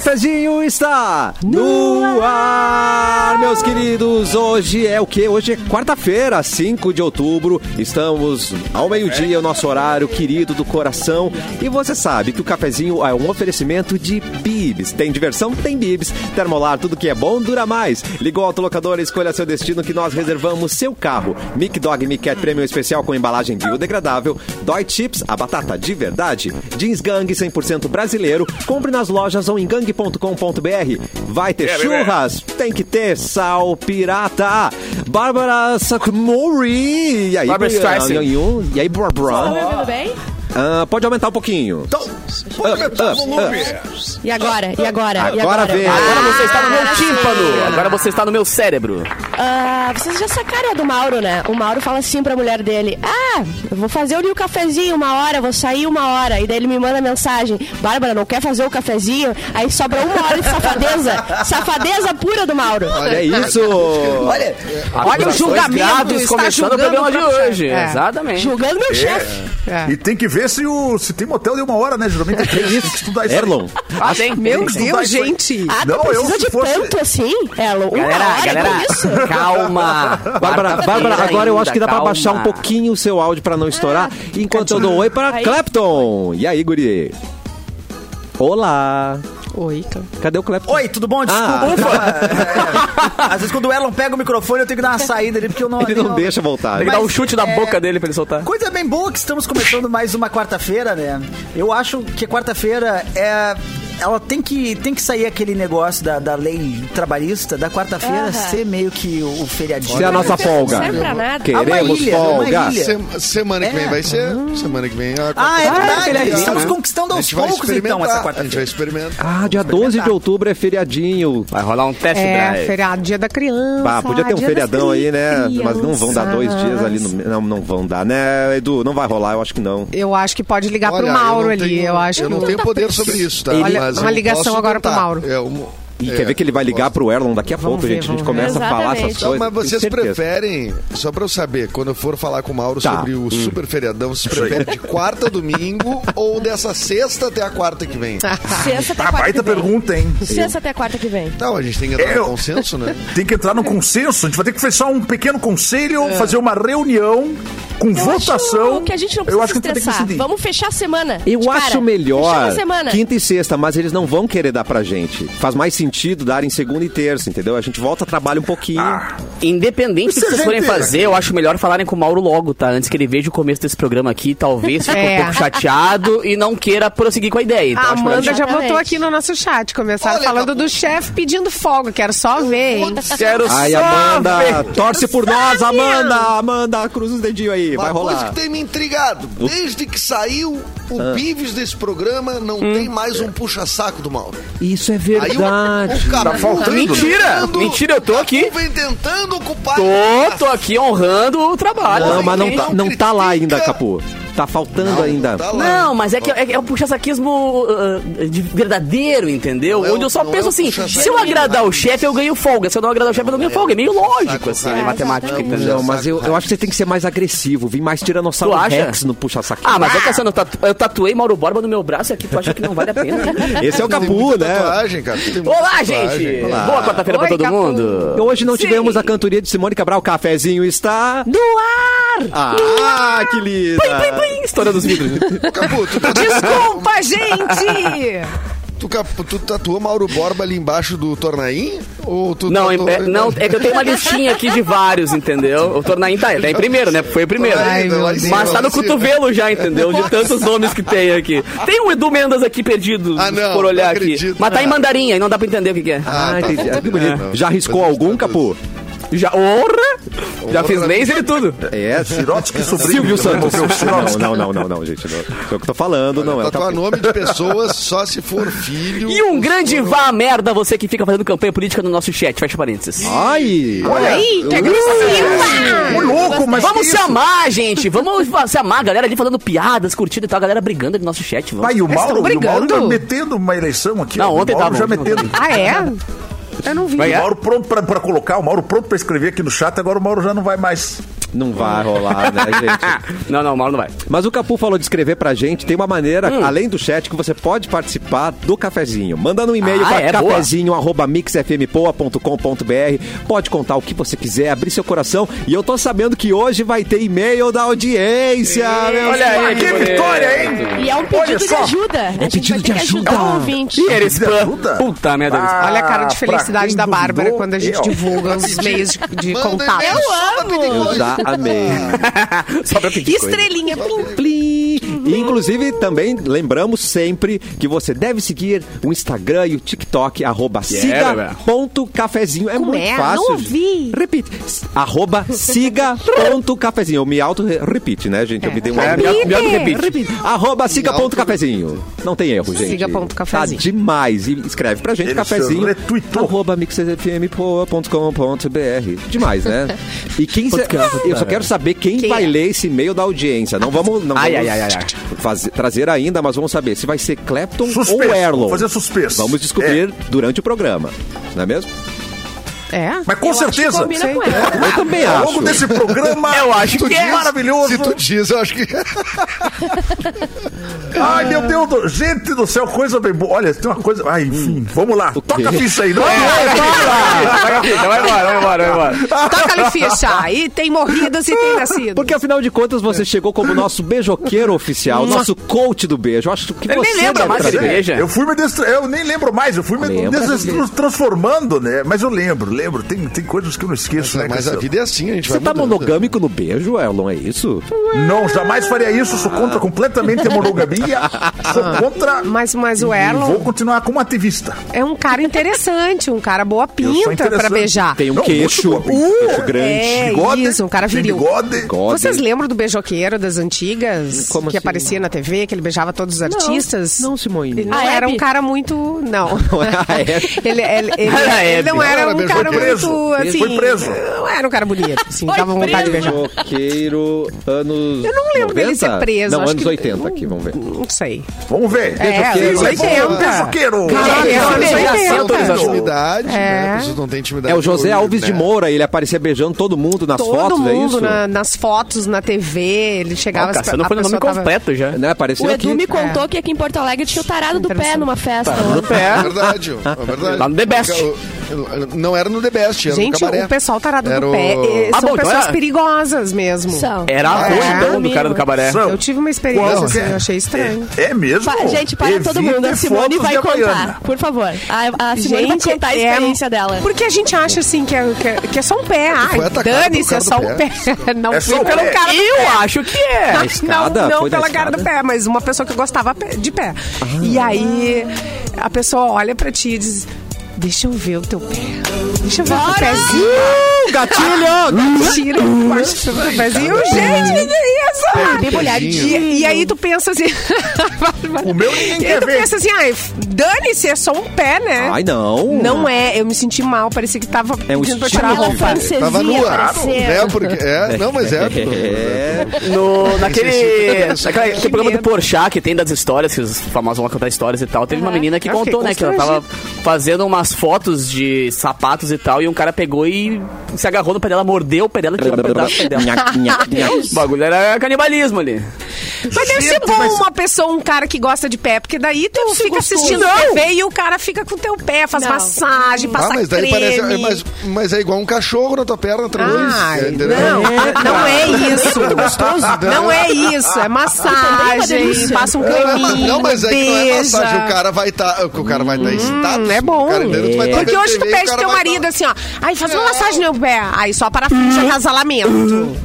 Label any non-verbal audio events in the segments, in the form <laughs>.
Cafezinho está no ar, meus queridos. Hoje é o que? Hoje é quarta-feira, 5 de outubro. Estamos ao meio-dia, o nosso horário querido do coração. E você sabe que o cafezinho é um oferecimento de Bibs. Tem diversão? Tem Bibs. Termolar, tudo que é bom dura mais. Ligou ao autolocador, escolha seu destino que nós reservamos seu carro. Mic Dog Mic Cat Premium Especial com embalagem biodegradável. Dói Chips, a batata de verdade. Jeans Gang 100% brasileiro. Compre nas lojas ou em gang.com.br. Vai ter churras, tem que ter sal pirata. Bárbara Sacmori. E aí, Barbara Streisand. E aí, Barbara? Me ouvindo bem? Ah, pode aumentar um pouquinho. Então, pode aumentar o volume. E agora? E agora? e Agora vem. Agora você está no meu Ah, tímpano. Agora você está no meu cérebro. Ah, vocês já sacaram a do Mauro, né? O Mauro fala assim pra mulher dele: Ah, eu vou fazer ali o cafezinho uma hora, vou sair uma hora. E daí ele me manda mensagem: Bárbara, não quer fazer o cafezinho? Aí sobra uma hora de safadeza. <laughs> safadeza pura do Mauro. Olha isso. Olha, Olha o julgamento. Está Está começando o programa de hoje. É. Exatamente. Julgando meu chefe. E tem que ver se, o, se tem motel de uma hora, né? Geralmente <laughs> tem que estudar isso. Erlon. Ah, tem. Meu Tem Deus, gente. Ah, Não, eu, precisa se de fosse- tanto assim, Elo? Uma Galera, hora galera, com isso? calma. <laughs> Bárbara, Bárbara, agora eu acho que dá pra Calma. baixar um pouquinho o seu áudio pra não estourar, enquanto eu dou oi pra Aí. Clapton. E aí, guri? Olá. Oi, então. Cadê o Clapton? Oi, tudo bom? Ah. Desculpa. É, <laughs> Às vezes quando o Elon pega o microfone, eu tenho que dar uma saída ali, porque eu não... Ele não deixa voltar. Tem que dar um chute na boca dele pra ele soltar. Coisa bem boa que estamos começando mais uma quarta-feira, né? Eu acho que quarta-feira é. Ela tem que, tem que sair aquele negócio da, da lei trabalhista, da quarta-feira Aham. ser meio que o feriadinho. Se é a nossa folga. Não serve pra nada. Queremos ilha, folga. Sem- semana que vem É. vai ser. Semana que vem. a Ah, é quarta-feira. verdade. feriadinho, Estamos né? conquistando aos poucos, então, essa A gente vai quarta-feira. experimentar. Ah, dia 12 de outubro é feriadinho. Vai rolar um teste né? É, drive. feriado, dia da criança. Ah, podia ter um feriadão aí, né? Mas não vão dar dois crianças. dias ali no. Não, não vão dar, né, Edu? Não vai rolar, eu acho que não. Eu acho que pode ligar Olha, pro Mauro eu não ali. tenho- eu acho eu que não tenho poder sobre isso, tá? Olha, Mas uma ligação agora pro tentar. Mauro. É, E é. quer ver que ele vai ligar pro Erlon daqui a Vamos pouco, ver, gente. A gente vamos ver. começa a falar essas Exatamente. Não, coisas. mas tenho vocês preferem, só pra eu saber, quando eu for falar com o Mauro Tá. sobre o super feriadão, vocês preferem de quarta a domingo <laughs> ou dessa sexta até a quarta que vem? Sexta até Ah, quarta baita que vem. pergunta, hein? Sexta até quarta que vem. Não, a gente tem que entrar Eu- no consenso, né? <laughs> Tem que entrar num consenso. A gente vai ter que fechar um pequeno conselho, fazer uma reunião com Eu votação. acho que a gente não eu precisa acho que a que estressar. decidir. Vamos fechar a semana. Eu cara. acho Fechamos melhor a quinta e sexta, mas eles não vão querer dar pra gente. Faz mais sentido dar em segunda e terça, entendeu? A gente volta, trabalha um pouquinho. Ah, Independente do que é vocês forem fazer, eu acho melhor falarem com o Mauro logo, tá? Antes que ele veja o começo desse programa aqui, talvez fique <laughs> É. um pouco chateado e não queira prosseguir com a ideia. Então, A acho melhor Amanda já Exatamente. botou aqui no nosso chat. Começaram Olha, falando Capu. do chefe pedindo folga. Quero só ver, hein? Quero Ai, só Amanda, ver. torce por nós, Amanda! Amanda, cruza os dedinhos aí, vai Uma coisa rolar. que tem me intrigado. Desde que saiu o Ah. Bives desse programa, não Hum. tem mais um puxa-saco do Mauro. Isso é Aí verdade. o Capu Tá faltando, Mentira! tentando- Mentira, eu tô Capu aqui. vem tentando ocupar... Tô, tô aqui honrando o trabalho. Não, mas não tá, não tá lá ainda, Capu. Tá faltando ainda. Tá. Não, mas é que é, é um puxa-saquismo uh, de verdadeiro, entendeu? Não é Onde o- eu só não penso é o assim, se eu agradar o chefe, eu ganho folga. Se eu não agradar o chefe, eu não ganho folga. É meio lógico, assim, É, matemática, entendeu? Não, mas eu, eu acho que você tem que ser mais agressivo. Vir mais tiranossauro? Rex no puxa-saquinho. Ah, mas é que assim, eu, tatu- eu tatuei Mauro Borba no meu braço aqui, tu acha que não vale a pena? <laughs> Esse é o Capu, né? Tatuagem, cara. Olá, tatuagem. gente! Olá. Boa quarta-feira pra todo Capu. mundo! Hoje não Sim. tivemos a cantoria de Simone Cabral. O cafezinho está... No ar! Ah, que linda! Plim, estourando os vidros. Tá- Desculpa, gente! tu, tu tatuou Mauro Borba ali embaixo do Tornaim? Ou tu Não, tatuou- é, não, é que eu tenho uma listinha aqui de vários, entendeu? O Tornaim tá, tá em primeiro, né? Foi o primeiro. Ai. Mas tá no cotovelo já, entendeu? De tantos nomes que tem aqui. Tem um Edu Mendas aqui perdido, Ah, não, por olhar não aqui. Mas tá em mandarim, aí não dá pra entender o que, que é. Ah, tá entendi. Ah, que bonito. Não. Já riscou algum, Capu? Já, honra! <laughs> Já fiz laser e tudo. É, Sirotsky sobrinho. Silvio Santos. Removeu o Sirotsky. Não, não, não, não, não, gente. Não. É o que eu tô falando, não é Tatuar tapete. nome de pessoas só se for filho. E um grande for- vá merda você que fica fazendo campanha política no nosso chat. Fecha parênteses. Ai! Ai, que agressiva. Louco, mas Vamos que se isso? amar, gente. Vamos se amar. A galera ali falando piadas, curtindo e tal. A galera brigando no nosso chat. Vai, e o Mauro, e o Mauro tá metendo uma eleição aqui. Não, ó. ontem tava, já metendo. Ah, é? Eu não vi. Vai, O? Mauro pronto pra, pra colocar, o Mauro pronto pra escrever aqui no chat, agora o Mauro já não vai mais. Não vai rolar, né, <laughs> gente? Não, não, o Mauro não vai. Mas o Capu falou de escrever pra gente. Tem uma maneira, além do chat, que você pode participar do cafezinho. Mandando um e-mail Ah, para é? Cafezinho.mixfmpoa.com.br. Pode contar o que você quiser, abrir seu coração. E eu tô sabendo que hoje vai ter e-mail da audiência. meus Olha aí, Que bonito. vitória, hein? E é um pedido de ajuda. gente pedido de ajuda. o ouvinte. De spam. ajuda? Puta merda. Ah, Olha a cara de felicidade da Bárbara quando a gente eu. divulga os <laughs> meios de, de contato. Eu já amei. <laughs> Só pra pedir coisa. Estrelinha, plim. Plim. E, inclusive, também lembramos sempre que você deve seguir o Instagram e o TikTok, arroba Yeah, siga.cafezinho. É Como muito é? fácil. Não ouvi. Repite. Arroba siga.cafezinho. Eu me auto-repite, né, gente? Eu me dei um É, auto- me, auto-repite. Repite. Arroba siga.cafezinho. Não tem erro, gente. Siga.cafezinho. Tá demais. E escreve pra gente, Ele cafezinho. Arroba mixfmpoa.com.br. Demais, né? E quem... eu só quero saber quem, Quem vai é? ler esse e-mail da audiência. Não vamos, não Ai, vamos ai, ai, ai, ai. Fazer- trazer ainda, mas vamos saber se vai ser Clapton Suspense, ou Erlon. vamos fazer suspense. Vamos descobrir durante o programa. Não é mesmo? É? Mas com Eu acho que certeza. combina com ela. Eu também Ao acho. longo desse programa. Eu acho que é. maravilhoso. Se tu diz, eu acho que. <laughs> Ai, meu Deus, do- gente do céu, coisa bem boa. Olha, tem uma coisa. Ai, enfim, vamos lá. Toca a ficha aí, não é? Vai, vai, vai embora, vai embora, vai embora. Toca-lhe ficha. E tem morridos e tem nascido. Porque afinal de contas você chegou como nosso beijoqueiro oficial, nosso coach do beijo. Eu acho que Ele você nem lembra mais que beija. Eu fui me destra... Eu nem lembro mais, eu fui me trans- transformando, né? Mas eu lembro, lembro. Tem, tem coisas que eu não esqueço, né? Mas a vida é assim, a gente Você vai tá mudando. monogâmico no beijo, Erlon? É isso? Não, jamais faria isso. Sou contra completamente a monogamia. Sou contra. Mas, mas o E Erlon vou continuar como ativista. é um cara interessante, um cara boa pinta pra beijar. Tem um Não, queixo, queixo grande. é, Bigode, isso, um cara viril. Bigode. Bigode. Vocês lembram do beijoqueiro das antigas? Como que assim? aparecia na TV, que ele beijava todos os artistas? não, Simone. Ele não A era Hebe? um cara muito. Não. <laughs> Hebe. ele, ele, ele- ele não era um era cara beijoqueiro. muito. Preso. Assim, Foi preso. Não era um cara bonito. Assim, Foi dava vontade de preso. beijar. Beijoqueiro, anos. Eu não lembro dele 90? ser preso. Não, acho anos que- 80 aqui, vamos ver. Não sei. Vamos ver. É, anos Beijoqueiro, 80. Beijoqueiro. Caraca, É, anos é, 80. é, é, intimidade, né? É. A pessoa não tem intimidade. É o José Alves né? de Moura, ele aparecia beijando todo mundo nas Todo fotos, é mundo isso? na- nas fotos, na TV, ele chegava... Cassiano a foi no nome tava- completo já. Né, apareceu O. Edu me contou que aqui em Porto Alegre tinha o tarado do pé numa festa. No É pé. verdade, é verdade. Lá no The Best. Não era no The Best, era no Gente, cabaré. o pessoal tarado Era do o- pé eh, Ah, são bom, então pessoas era- perigosas mesmo. São. Era a É, roxidão do cara do cabaré. São. Eu tive uma experiência Qual assim, que é? eu achei estranho. É, é mesmo? Pa- gente, para todo mundo. A Simone vai contar. Por favor. A, a Simone vai contar a é- experiência dela. Porque a gente acha assim que é, que é, que é só um pé. foi Ai, dane-se, é só um pé. <laughs> Não É fui o pelo pé. cara do Eu pé. acho que é. Não, não Foi pela cara do pé, mas uma pessoa que gostava de pé. E aí a pessoa olha pra ti e diz: Deixa eu ver o teu pé. Deixa eu ver o teu pezinho. Gatilho! Tira o corte do teu pezinho. Gente, que que é isso? Bem molhadinho. E, e aí tu pensa assim. <laughs> O meu ninguém E aí quer tu ver. pensa assim, ai, dane-se, é só um pé, né? Ai, não. Não é, eu me senti mal, parecia que tava É um pedindo pra tirar a de roupa. Tava nua. apareceu. É, porque, é, não, mas é. É. <laughs> No, naquele, naquela- aquele programa do. Porchat que tem das histórias, que os famosos vão contar histórias e tal. Teve uma menina que fiquei contou, né, que ela tava fazendo umas fotos de sapatos e tal, e um cara pegou e se agarrou no pé dela, mordeu o pé dela e tirou um pedaço dela. O <laughs> bagulho era canibalismo ali. Mas deve ser bom uma pessoa, um cara que gosta de pé, porque daí tu fica gostoso. assistindo Não. TV e o cara fica com teu pé, faz Não. massagem, Ah, passa mas daí creme. parece. é, Mas, mas é igual um cachorro na tua perna atrás. Ai, é, entendeu? não, <laughs> não é isso. Não é isso, é massagem, passa um É, mas- creminho, não, mas é que não é massagem. O cara vai estar. o cara vai estar excitado. é bom. O cara entendeu? Tu vai tá Porque hoje tu TV pede teu vai marido assim, ó. Aí faz uma massagem no meu pé. Aí só para frente acasalamento.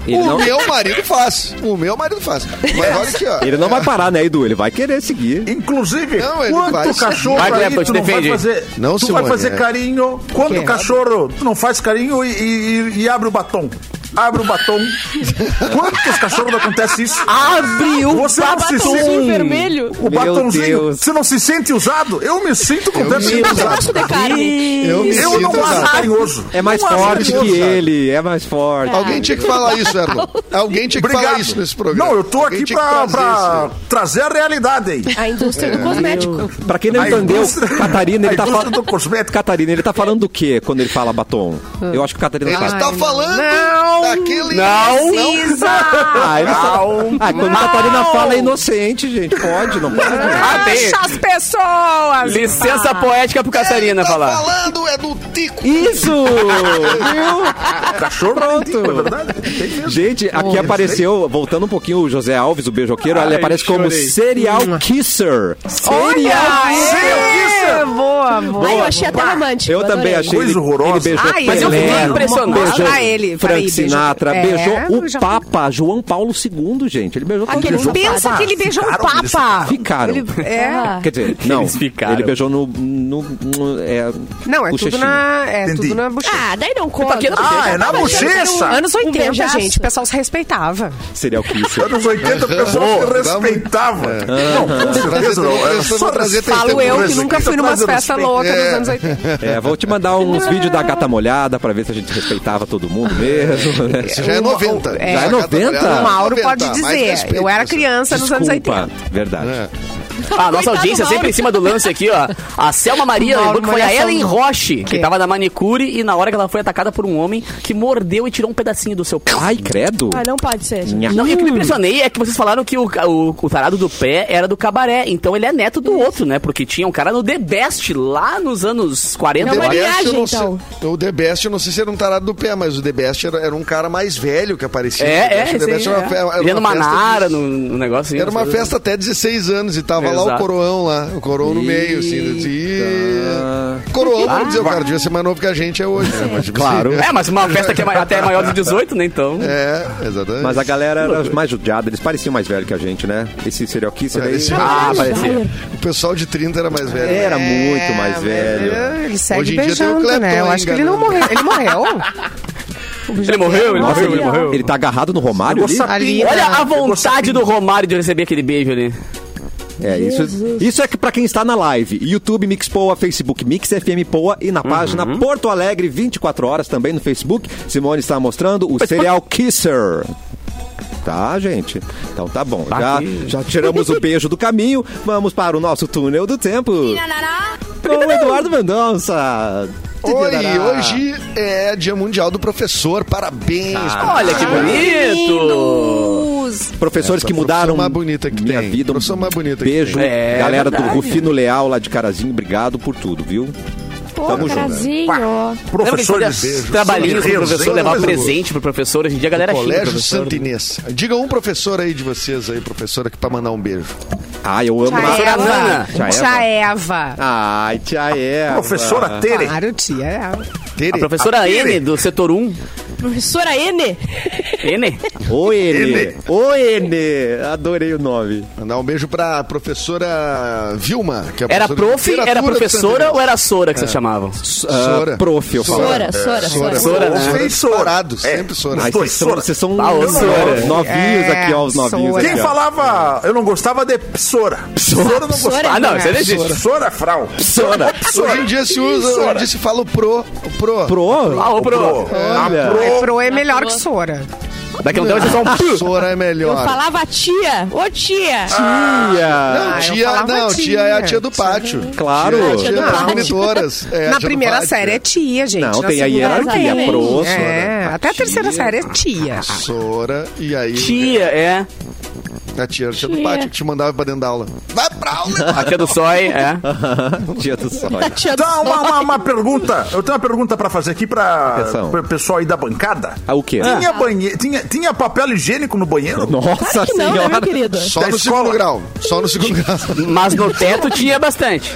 Ele O não, meu marido faz. O meu marido faz. Mas olha aqui, ó. ele não vai parar, né, Edu? Ele vai querer seguir. Inclusive, Não, ele quanto vai- cachorro Vai, aí tu não vai defende. fazer, Não, tu Simone, vai fazer é. carinho, quanto cachorro tu não faz carinho e, e- e abre o batom. Abre o batom. <laughs> Quantos cachorros acontece isso? Abre o Você não se sente... vermelho. O Meu batomzinho. Deus. Você não se sente usado? Eu me sinto completamente Eu usado. gosto de carne. Eu me Eu sinto não acho carinhoso. É mais Não forte que ele, é mais forte. Alguém tinha que falar isso, Erlon. <laughs> Alguém tinha que falar Obrigado. isso nesse programa. Não, eu tô Alguém aqui pra, trazer pra isso trazer a realidade aí. A indústria do cosmético. Pra quem não A entendeu, indústria- Catarina, ele a tá indústria falando. do cosmético. Catarina, ele tá falando do quê quando ele fala batom? Eu acho que o Catarina Ele está falando Não. Daquele... Não. Precisa. Ah, ele ah, quando a Catarina fala é inocente, gente. Pode, não pode? Ah, tem. Deixa as pessoas. Licença Ah. poética pro Catarina tá falar. falando é do Tico. Isso! Viu? Cachorro Pronto. é verdade? Gente, aqui apareceu, voltando um pouquinho, o José Alves, o beijoqueiro, ele Ai, aparece como serial kisser. Serial É, boa, boa. Ai, eu achei até romântico. Eu também adorei. achei. Coisa ele, horrorosa. Ele beijou Ai, Mas eu fiquei impressionado. beijou ele, Frank Sinatra, É, beijou o já- Papa João Paulo II, gente. Ele beijou todo Aquele mundo. Pensa que ele beijou o Papa. Ficaram. Ele- é. Quer dizer, não, Eles ficaram. ele beijou no... no, no- é, Não, é tudo na, é Entendi. tudo na bochecha. Ah, daí não conta. Ah, é na que bochecha. Anos 80, beijaço. gente, o pessoal se respeitava. Serial kisser. Anos 80 o pessoal se respeitava. Não, com certeza não. Falo eu que nunca fui festas respeito. loucas dos É. anos 80. É, vou te mandar uns vídeos da gata molhada pra ver se a gente respeitava todo mundo mesmo, né? Esse já é 90. É. Já é 90? O Mauro pode 90, mais dizer. respeito, Eu era criança nos anos 80. Desculpa, verdade. É. Ah, nossa audiência sempre em cima do lance aqui, ó. A Selma Maria lembrou que foi a Ellen Roche, que tava na manicure e na hora que ela foi atacada por um homem que mordeu e tirou um pedacinho do seu pé. Ai, credo. Ah, não pode ser. gente. Não, e o que me impressionei é que vocês falaram que o, o, o tarado do pé era do cabaré. Então ele é neto do outro, né? Porque tinha um cara no The Best lá nos anos 40. É uma eu acho. viagem, não sei- então. o The Best, eu não sei se era um tarado do pé, mas o The Best era, era um cara mais velho que aparecia. É, O The é, Best- The era uma é. era uma numa festa nara, no, no negócio assim. Era uma festa até 16 anos e tava lá o Exato. coroão lá, o coroão no meio, assim. assim coroão, vamos dizer, o cara devia ser mais novo que a gente é hoje, né? Mas, tipo, Claro. assim, É, mas uma festa que é até maior de 18, né? Então. É, exatamente. Mas a galera era mais judiada, eles pareciam mais velhos que a gente, né? Esse serial kisser aí... Esse- Ah, parecia. O pessoal de 30 era mais velho. Era né? muito mais velho. É, Ele segue Hoje em dia tem o beijando, Clapton né? Eu acho que ele não enganando. <laughs> morreu. Ele morreu? Ele morreu, ele Nossa, morreu, ele, morreu. ele tá agarrado no Romário ali? Ali, Olha né? a vontade do Romário de receber aquele beijo ali. É, isso, isso é que pra quem está na live. YouTube Mix Poa, Facebook Mix FM Poa e na página Porto Alegre 24 horas também no Facebook. Simone está mostrando o serial kisser. Tá, gente? Então tá bom. Tá Já, aqui. já tiramos o <laughs> beijo do caminho. Vamos para o nosso túnel do tempo. Com o Eduardo Mendonça. Oi, hoje é Dia Mundial do Professor. Parabéns. Olha que bonito! Professores Essa que mudaram profissão mais bonita que minha tem. vida. Um Profissão mais bonita que beijo. É galera do. Rufino Leal lá de Carazinho. Obrigado por tudo, viu? Pô, Tamo junto. Carazinho. Que Professor de beijo. trabalhinhos pro professor, levar presente pro professor. Hoje em dia a galera o Colégio professor. Santinês. Diga um professor aí de vocês aí, professora, aqui pra mandar um beijo. Ah, eu amo. Tia Professora Eva. Tia Tia Eva. Ai, tia Eva. Professora Tere. Claro, tia Eva. Tere. A professora A Tere. N, do setor 1. Professora N. N? Ô, N. N. Ô, N. Adorei o nome. Mandar um beijo pra professora Vilma, que é Era prof, era professora ou era sora que vocês chamavam? Sora. Ah, prof, eu falo. Sora, Sora, Sora. Sora, né? Sora Ei, Sora. disparado, É. sempre Sora. Ai, Dois, vocês são, Sora. vocês são Ah, Sora. novinhos É, aqui, ó, os novinhos Sora. aqui. Quem ó. falava, eu não gostava de Sora. Sora eu não gostava. Ah, não, isso não existe. Sora Frau. Sora. Hoje em dia se usa, hoje em dia se fala o pro. O pro. Pro? Ah, ô, pro. Olha. É, pro é melhor que Sora. Daqui a um tempo vocês vão... <laughs> pu. Sora é Eu melhor. falava tia. Ô, tia. Tia. Não, Ah, eu tia, falava não, tia. tia é a tia do pátio. Claro. Tia, é a Tia tia do das pátio. monitoras. É, Na tia primeira série é tia, gente. Não, Na tem a hierarquia. também. Pro, É, Sora. até a terceira série é tia. Sora, e aí Tia, é. A tia, a tia do pátio que te mandava pra dentro da aula. Vai pra aula! A tia do Sói, é. <laughs> Tia do <laughs> do Então, uma, uma, uma pergunta. Eu tenho uma pergunta pra fazer aqui pra Atenção. o pessoal aí da bancada. Ah, o quê? Tinha, banhe... tinha, tinha papel higiênico no banheiro? <laughs> Nossa Claro que não, né, senhora. meu querido? Só Da no escola. segundo grau. Só no segundo grau. Mas no teto tinha bastante.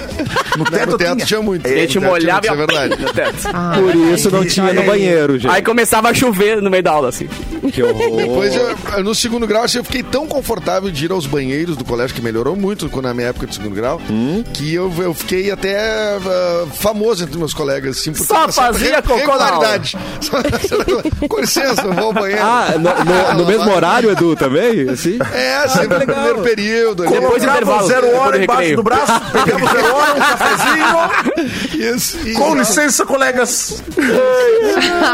No No teto tinha muito. A gente teto molhava e... tinha Isso é verdade. No teto. Por isso não tinha no banheiro, gente. Aí começava a chover no meio da aula, assim. Que horror. Depois, eu, no segundo grau, assim, eu fiquei tão confortável insuportável de ir aos banheiros do colégio, que melhorou muito quando na minha época de segundo grau, Hum? que eu, eu fiquei até ah, famoso entre meus colegas, assim, por Só fazia re- cocô na aula. regularidade. <laughs> Com licença, eu vou ao banheiro. Ah, no, no- no mesmo <laughs> horário, Edu, também? Assim? É, sempre no primeiro período. ali. Depois do Colocava intervalo, o zero hora do embaixo recreio. do braço, pegava o zero hora, um cafezinho. <laughs> Isso, isso. Com licença, colegas.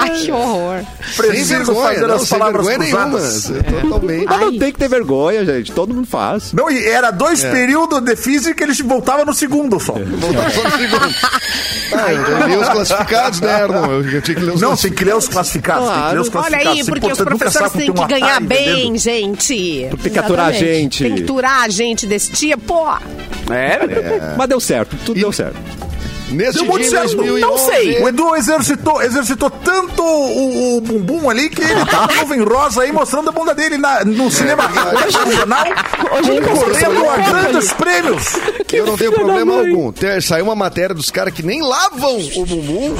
Ai, que horror. Sem Preciso vergonha, fazer não, as sem palavras vergonha nenhuma. cruzadas. Totalmente. Mas não tem que ter vergonha, gente. Todo mundo faz. Não, e era dois É. períodos de física e eles voltavam no segundo só. Voltando só no <laughs> segundo. Ah, eu li os classificados, né, Erlon? Eu, eu tinha que ler os Não, tem que ler os classificados. Tem que ler os Olha classificados. aí, Isso é porque os professores têm que ganhar bem, entendeu? gente. Tem que aturar a gente. Tem que aturar gente desse tipo. É, Mas deu certo, tudo deu certo. Nesse Deu dia muito em certo. 2011... Não sei. O Edu exercitou, exercitou tanto o, o bumbum ali que ele tá com nuvem rosa aí mostrando a bunda dele na, no cinema <laughs> nacional. Hoje ele consegue Concorrendo a grandes prêmios. Eu não tenho problema algum. Saiu uma matéria dos caras que nem lavam o bumbum.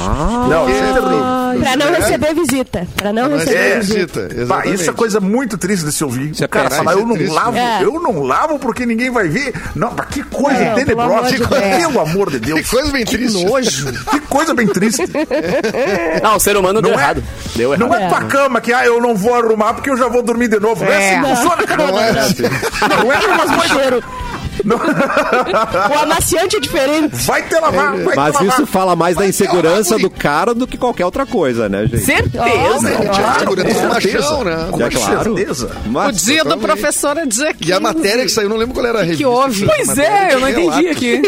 Não, isso é. Pra não receber visita. Pra não Não receber é visita. isso é coisa muito triste de se ouvir. Isso é o cara falar, eu é não triste. lavo, É. eu não lavo porque ninguém vai ver. Não, mas que coisa Não, pelo amor tenebrosa. de Que Deus. Que coisa bem triste. Nojo. <laughs> Que coisa bem triste. <laughs> Não, o ser humano deu Não é- errado. Deu errado. Não é É. tua cama que, ah, eu não vou arrumar porque eu já vou dormir de novo. Não é assim que É. funciona, cara. Não é assim. Não é Mas <laughs> uma <laughs> o amaciante é diferente. Vai te lavar, vai Mas te lavar. isso fala mais da Vai insegurança ter uma do cara do que qualquer outra coisa, né, gente? Certeza. Tinha segurança do certeza. machão, né? Com É claro. certeza. Mas, O dia do professor é dia 15. E a matéria que saiu, não lembro qual era a que revista. houve? foi a Pois é, eu não entendi aqui.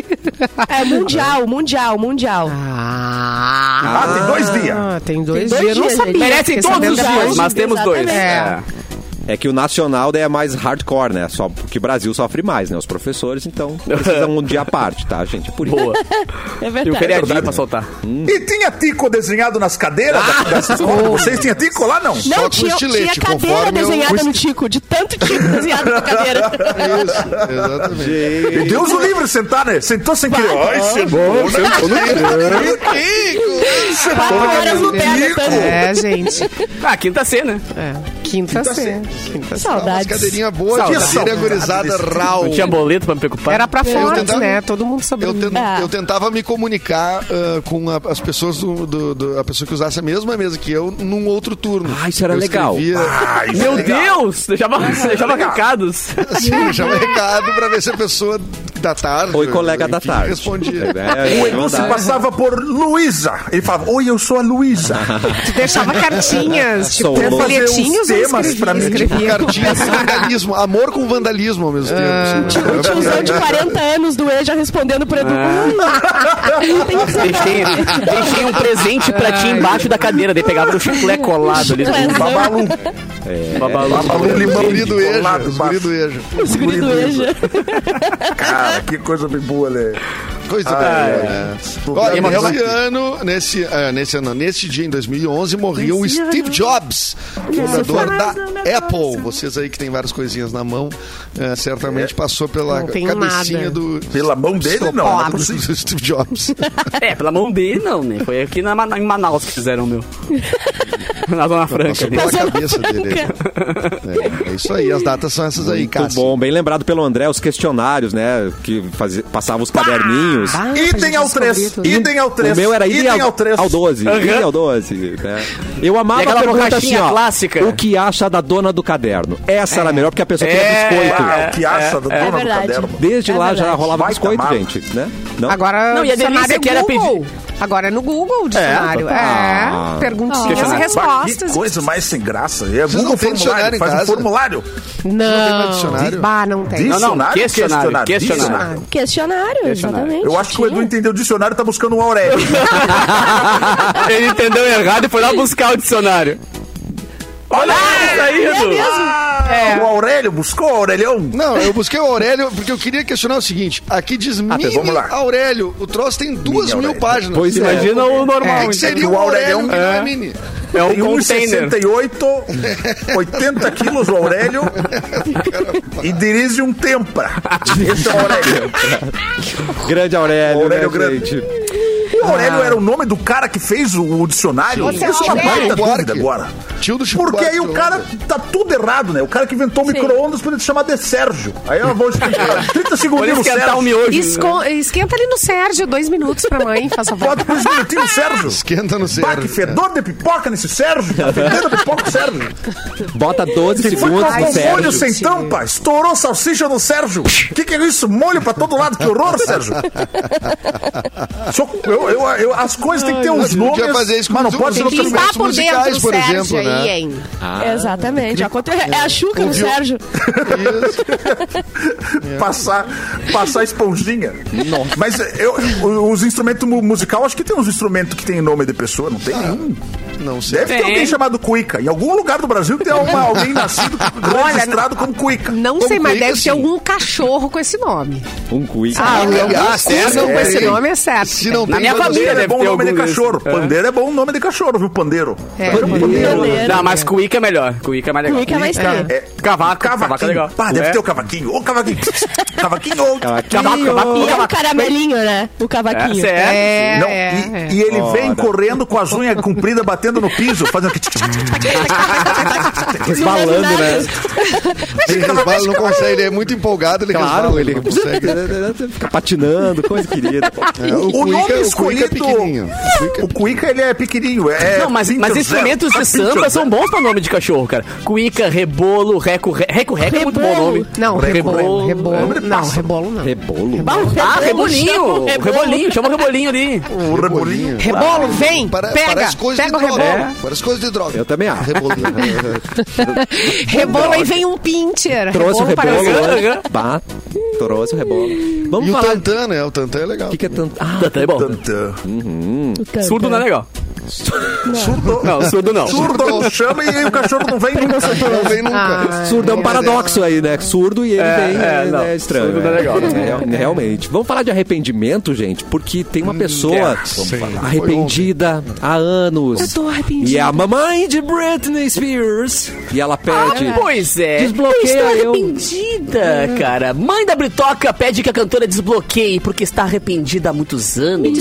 É mundial, mundial, mundial. Ah, Ah, tem dois dias. ah, tem dois, dois dias. Eu não dias, sabia. Merecem todos os dias, mas temos dois. É. É que o nacional daí é mais hardcore, né? Só porque o Brasil sofre mais, né? Os professores, então, precisam um dia à parte, tá, gente? Por isso. Boa. <laughs> É E o verdade. feriadinho pra soltar. E tinha tico desenhado nas cadeiras Ah! da, dessa escola? Vocês tinham tico lá, não? Só Não, com tinha, estilete, tinha cadeira eu- desenhada o no tico, de tanto tico desenhado na cadeira. <laughs> Isso, exatamente. E Deus o livre sentar, né? Sentou sem querer. Ai, sentou, sentou no Sentou Quatro na horas no cadeira do Betânia. tico. É, gente. Ah, quinta C, né? É. Quinta, Quinta C. C. Quinta. Umas Saudades. cadeirinhas boas, Saudades. de cadeira gurizada rau. Não tinha boleto pra me preocupar. Era pra fortes, tentava- né? Todo mundo sabia. Eu, ten- Ah. eu tentava me comunicar ah, com a- as pessoas do, do- do- a pessoa que usasse a mesma mesa que eu num outro turno. Ah, isso era Eu legal. escrevia- Ah, isso é Meu legal. Deus! Deixava, deixava recados. Sim, deixava recado pra ver se a pessoa da tarde. Oi, colega da tarde. Respondia. É, O é Edu se passava por Luísa. Ele falava, oi, eu sou a Luísa. <laughs> Tu deixava cartinhas, <laughs> tipo, folhetinhos temas pra mim. Escrevia. Cartinha de <laughs> vandalismo. Amor com vandalismo ao mesmo tempo. O tiozão de 40 anos do E já respondendo pro Edu. Que ser. Deixei, deixei um presente pra ti embaixo da cadeira. Daí pegava o chiclé colado ali. Babalu. Babalu. Babalu Os limão. do Eja. Os do Eja. Os guri do Eja. Cara, que coisa bem boa, né? Coisa Ah, boa, é. né? Olha, bem, nesse mas- ano, nesse, ah, nesse ano, nesse dia em 2011, morria o Steve Jobs, fundador da Apple. Vocês aí que tem várias coisinhas na mão, certamente passou pela cabecinha nada. do, Pela mão dele, não. É possível. do Steve Jobs. <laughs> É, pela mão dele não, né? Foi aqui na, em Manaus que fizeram o meu. <laughs> <laughs> Na Zona Franca. Ali. pela Zona cabeça dele. É, é isso aí, as datas são essas aí, Muito Cássio. bom, bem lembrado pelo André, os questionários, né? Que fazia, passavam os caderninhos. Ah, Item ao descobrir 3. tudo. Item ao 3. O meu era item ao, ao 3. ao 12. Aham. Item ao 12. né? Eu amava aquela a pergunta assim, ó. clássica. O que acha da dona do caderno? Essa era melhor, porque a pessoa queria É, biscoito. Ah, o que acha do é dono do caderno? Desde É lá já rolava Vai biscoito, gente, né? Não? Agora, Não, e a delícia é que era Google. Agora é no Google o dicionário. É, Ah. perguntinhas e Questionário. Bah, que respostas. coisa mais sem graça. É Vocês não Google dicionário formulário. Faz um formulário. Não. mais dicionário? Bah, não tem. Diz- Não, não, Dicionário? questionário. Questionário. Questionário. Questionário, exatamente. Eu acho que o Edu entendeu o dicionário e tá buscando um Aurélio. <laughs> Ele entendeu errado e foi lá buscar o dicionário. Olha isso aí, Edu. O Aurélio buscou o Aurelião? Não, eu busquei o Aurélio porque eu queria questionar o seguinte. Aqui diz mini tá, vamos lá. Aurélio. O troço tem duas Mini mil Aurélio. páginas. Pois é. Imagina o normal. O que, que seria É o o Aurélio é é- mini? É um Tem container. 1,68, 80 <laughs> quilos o Aurélio e dirige um Tempra. Esse é o Aurélio. Grande Aurélio, Aurélio né, Grande. gente? O Aurélio era o nome do cara que fez o, o dicionário? Isso é uma baita dúvida agora. Tio do Chico Porque aí o cara tá tudo errado, né? O cara que inventou o micro-ondas podia te chamar de Sérgio. Aí eu vou <laughs> esquentar 30 Pode segundinhos no Sérgio. miojo. né? Esco- Esquenta ali no Sérgio, dois minutos pra mãe, faz favor. Bota uns minutinhos, Sérgio. Esquenta no Bah, Sérgio. que fedor de pipoca nesse Sérgio. Tá fedendo pipoca, Sérgio. Bota 12 Foi segundos no molho Sérgio. sem tampa, estourou salsicha no Sérgio. O que, que é isso? Molho pra todo lado, que horror, Sérgio. <laughs> Só- eu- eu- eu- as coisas têm que ter uns não nomes, tinha fazer isso mas não pode ser Quem tá instrumentos por dentro musicais, do por Sérgio exemplo, aí, né? hein? Exatamente. Aconte- É a Xuca no? Sérgio. <laughs> passar, passar esponjinha. Mas eu, os instrumentos mu- musical, acho que tem uns instrumentos que tem nome de pessoa, não tem nenhum. Não sei. Deve ter Tem. alguém chamado Cuica. Em algum lugar do Brasil tem <laughs> uma- alguém nascido registrado como Cuica. Não Como sei, mas Cuica, deve sim. ter algum cachorro com esse nome. Um quiz. Ah, Ah, algum certo, com é, esse nome é certo. Se não Na tem, minha família é bom ter nome de cachorro. desses. Pandeiro é bom nome de cachorro, viu? Pandeiro. É. Pandeiro. Não, mas Cuica é melhor. Cuica é mais legal. Cuica é mais É. É, Cavaco, cavaco é legal. Pá, deve É. ter o cavaquinho. Ô, cavaquinho. cavaquinho. ô. E é um cavaco. caramelinho, né? O É, cavaquinho. certo. É, é, e, é. ele vem correndo com as unhas compridas, batendo no piso, fazendo. Resbalando, né? Ele resbala, não consegue, ele é muito empolgado, ele Claro, resbala, ele não consegue. fica patinando, coisa querida. É, O, o, nome Cuica, o Cuica é escolhido. pequenininho. O Cuica- O Cuica, ele é pequenininho. É Não, mas, mas instrumentos de samba são bons pra nome de cachorro, cara. Cuica, rebolo, reco, re- reco, reco é muito bom Rebolo. nome. Não, Rebolo. rebolo. Rebolo. Não, rebolo não. Rebolo. Ah, rebolinho. Rebolo. Rebolinho, chama o rebolinho ali. O rebolinho. Rebolo, vem, pega, pega o de droga. rebolo. Parece coisa de droga. Eu também acho. Rebolinho. <laughs> Rebolo, aí vem um pincher. Trouxe o para- rebolo. Aham. Bah, trouxe o rebolo. Vamos E o falar. Tantan, né? O Tantan é legal. O que, que é tanto? Ah, Tá, tá bom. Tantã. Surdo não é legal. Surdo. Não, surdo não. Surdo chama e o cachorro não vem nunca. Não vem nunca. Ah, surdo é um paradoxo aí, né? Surdo e ele É, vem. é, É, não. é estranho. Surdo não é legal. É, real- realmente. Vamos falar de arrependimento, gente, porque tem uma pessoa é. Sim, foi arrependida há anos. Eu tô arrependida. E é a mamãe de Britney Spears. E ela pede. Ah, pois é. Desbloqueia Estou eu. arrependida, cara. Mãe da Britoca pede que a cantora desbloqueie porque está arrependida há muitos anos.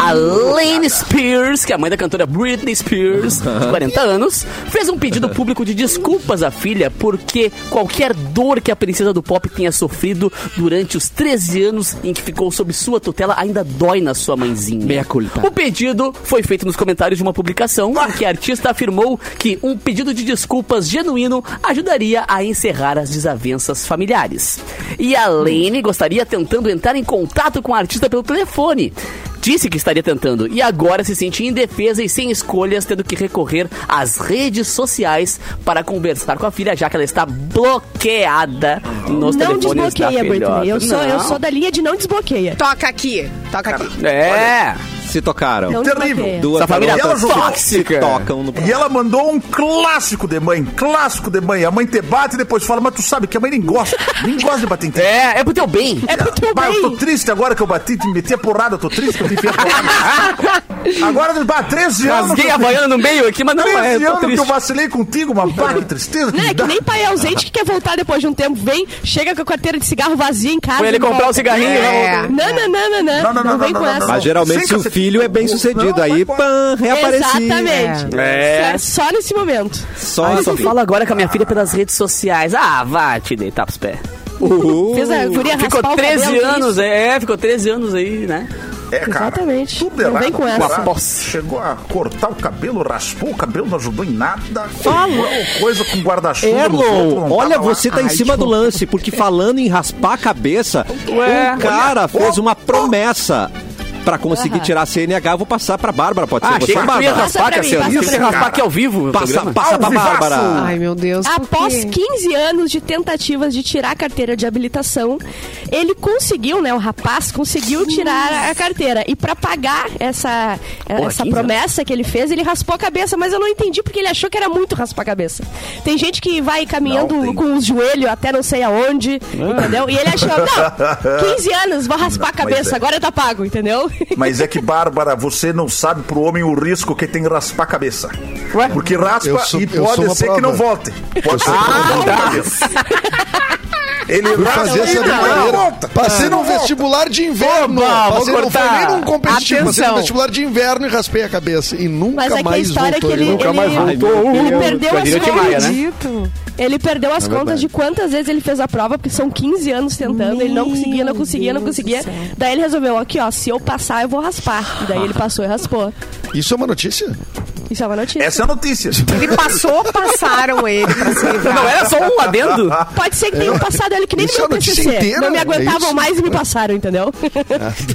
A Lane Spears, que é a mãe da cantora Britney Spears, <laughs> de 40 anos, fez um pedido público de desculpas à filha porque qualquer dor que a princesa do pop tenha sofrido durante os 13 anos em que ficou sob sua tutela ainda dói na sua mãezinha. Meia culpa. O pedido foi feito nos comentários de uma publicação em que a artista afirmou que um pedido de desculpas genuíno ajudaria a encerrar as desavenças familiares. E a Lane gostaria tentando entrar em contato com a artista pelo telefone. Disse que estaria tentando e agora se sente indefesa e sem escolhas, tendo que recorrer às redes sociais para conversar com a filha, já que ela está bloqueada nos Não telefones da desbloqueia, filhota. Britney. Eu sou, eu Não. sou da linha de não desbloqueia. Toca aqui, toca aqui. É, Se tocaram. Não Terrível. Duas essa família garotas tóxica. se tocam no E ela mandou um clássico de mãe, clássico de mãe. A mãe te bate e depois fala, mas tu sabe que a mãe nem gosta, nem gosta de bater em ti. <laughs> É, é pro teu bem. É pro teu Bah, eu tô bem. triste agora que eu bati, te meti a porrada, eu tô triste que eu te enfiei a porrada. <laughs> agora, bah, 13 anos. Rasguei a Havaiana no meio aqui, mas não, 13 é, eu tô anos que eu triste. vacilei contigo, uma bah, que tristeza. Não, é que nem pai ausente que quer voltar depois de um tempo. Vem, chega com a carteira de cigarro vazia em casa. Foi ele comprar o cigarrinho. É. né? Não, não, não, não, não. Não, não, não, vem não, com não, essa. não. Mas geralmente Sem se o cacete. Filho é bem sucedido, Não, aí pã, reaparecia. Exatamente. É. É Só nesse momento. Só Ah, eu só falo agora com a minha filha pelas redes sociais. Ah, vá te deitar pros pés. Uhul. Fez a guria Ficou raspar o 13 cabelo, anos, é, ficou 13 anos aí, né? É, cara. Exatamente. Tudo Não errado, vem com essa. posse. Chegou a cortar o cabelo, raspou o cabelo, não ajudou em nada. Falou coisa com guarda-chuva. não olha, tava lá. você tá em Ai, cima do tipo- lance, porque falando em raspar a cabeça, Ué. um cara Olha, fez ó, uma promessa pra conseguir Ah. tirar a CNH. Eu vou passar pra Bárbara, pode ser Ah, você, que tu ia Bárbara? raspar, Cassiano. Achei que raspar Cara. aqui ao vivo. Passa, passa Ao pra vivaço. Bárbara. Ai, meu Deus. Após quê? 15 anos de tentativas de tirar a carteira de habilitação, ele conseguiu, né? O rapaz conseguiu tirar a carteira. E pra pagar essa, essa 15 promessa que ele fez, ele raspou a cabeça. Mas eu não entendi porque ele achou que era muito raspar a cabeça. Tem gente que vai caminhando Não, tem- com os joelhos até não sei aonde, entendeu? E ele achou, não, <laughs> 15 anos, vou raspar a Mas cabeça, é. agora tá pago, entendeu? Mas é que, Bárbara, você não sabe pro homem o risco que tem raspar a cabeça. Porque raspa sou- e pode ser prova. que não volte. Pode ser que não volte. <laughs> Ele Fui fazer essa brincadeira. Passei num vestibular de inverno. Oba, passei, não foi nem num competitivo, passei num vestibular de inverno e raspei a cabeça. E nunca Mas é que a mais história é que voltou. ele, nunca mais voltou. ele perdeu as Cadê Maia, contas. né? Ele perdeu as É contas verdade. de quantas vezes ele fez a prova, porque são 15 anos tentando, ele não conseguia, não conseguia, não Deus conseguia. do céu. Daí ele resolveu, aqui ó, se eu passar, eu vou raspar. E daí ele passou e raspou. Isso é uma notícia? Isso é uma notícia. Essa é a notícia. Ele passou, passaram ele pra se livrar. Não era só um adendo? Pode ser que tenham passado ele que nem Isso no é meu TCC. inteira, não me é aguentavam isso? mais e me passaram, entendeu?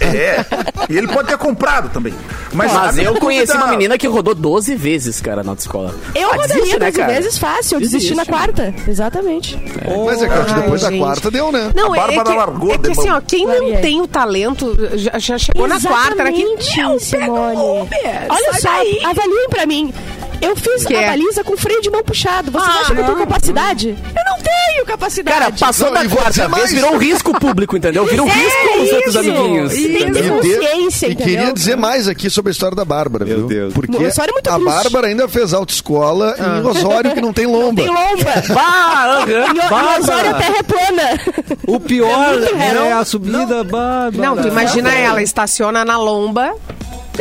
É. E ele pode ter comprado também. Mas, Mas eu conheci uma menina que rodou 12 vezes, cara, na autoescola. Eu Ah, rodaria desiste, né, 12 cara? vezes fácil, eu desisti na Desiste. quarta. Exatamente. Mas é que depois Ai, da quarta deu, né? Não, A é Bárbara que, largou é que assim, ó, quem não tem o talento já, já chegou na quarta, era que, Exatamente, meu, pega o Olha sai só, daí. avaliem pra mim. Eu fiz Que a é? baliza com freio de mão puxado. Vocês Ah, acham que eu tenho não. capacidade? Eu não tenho capacidade. Cara, passou Não, da e quarta vez, virou um risco público, entendeu? Virou um É risco os outros amiguinhos. Isso. Tem que ter consciência, e queria dizer mais aqui sobre a história da Bárbara, Meu viu? Deus. Porque muito a. Bárbara ainda fez autoescola em Osório, que não tem lomba. Tem lomba. <laughs> Bah, em Osório a terra é plana. O pior É é a subida, Bárbara. Não, tu imagina ela, estaciona na lomba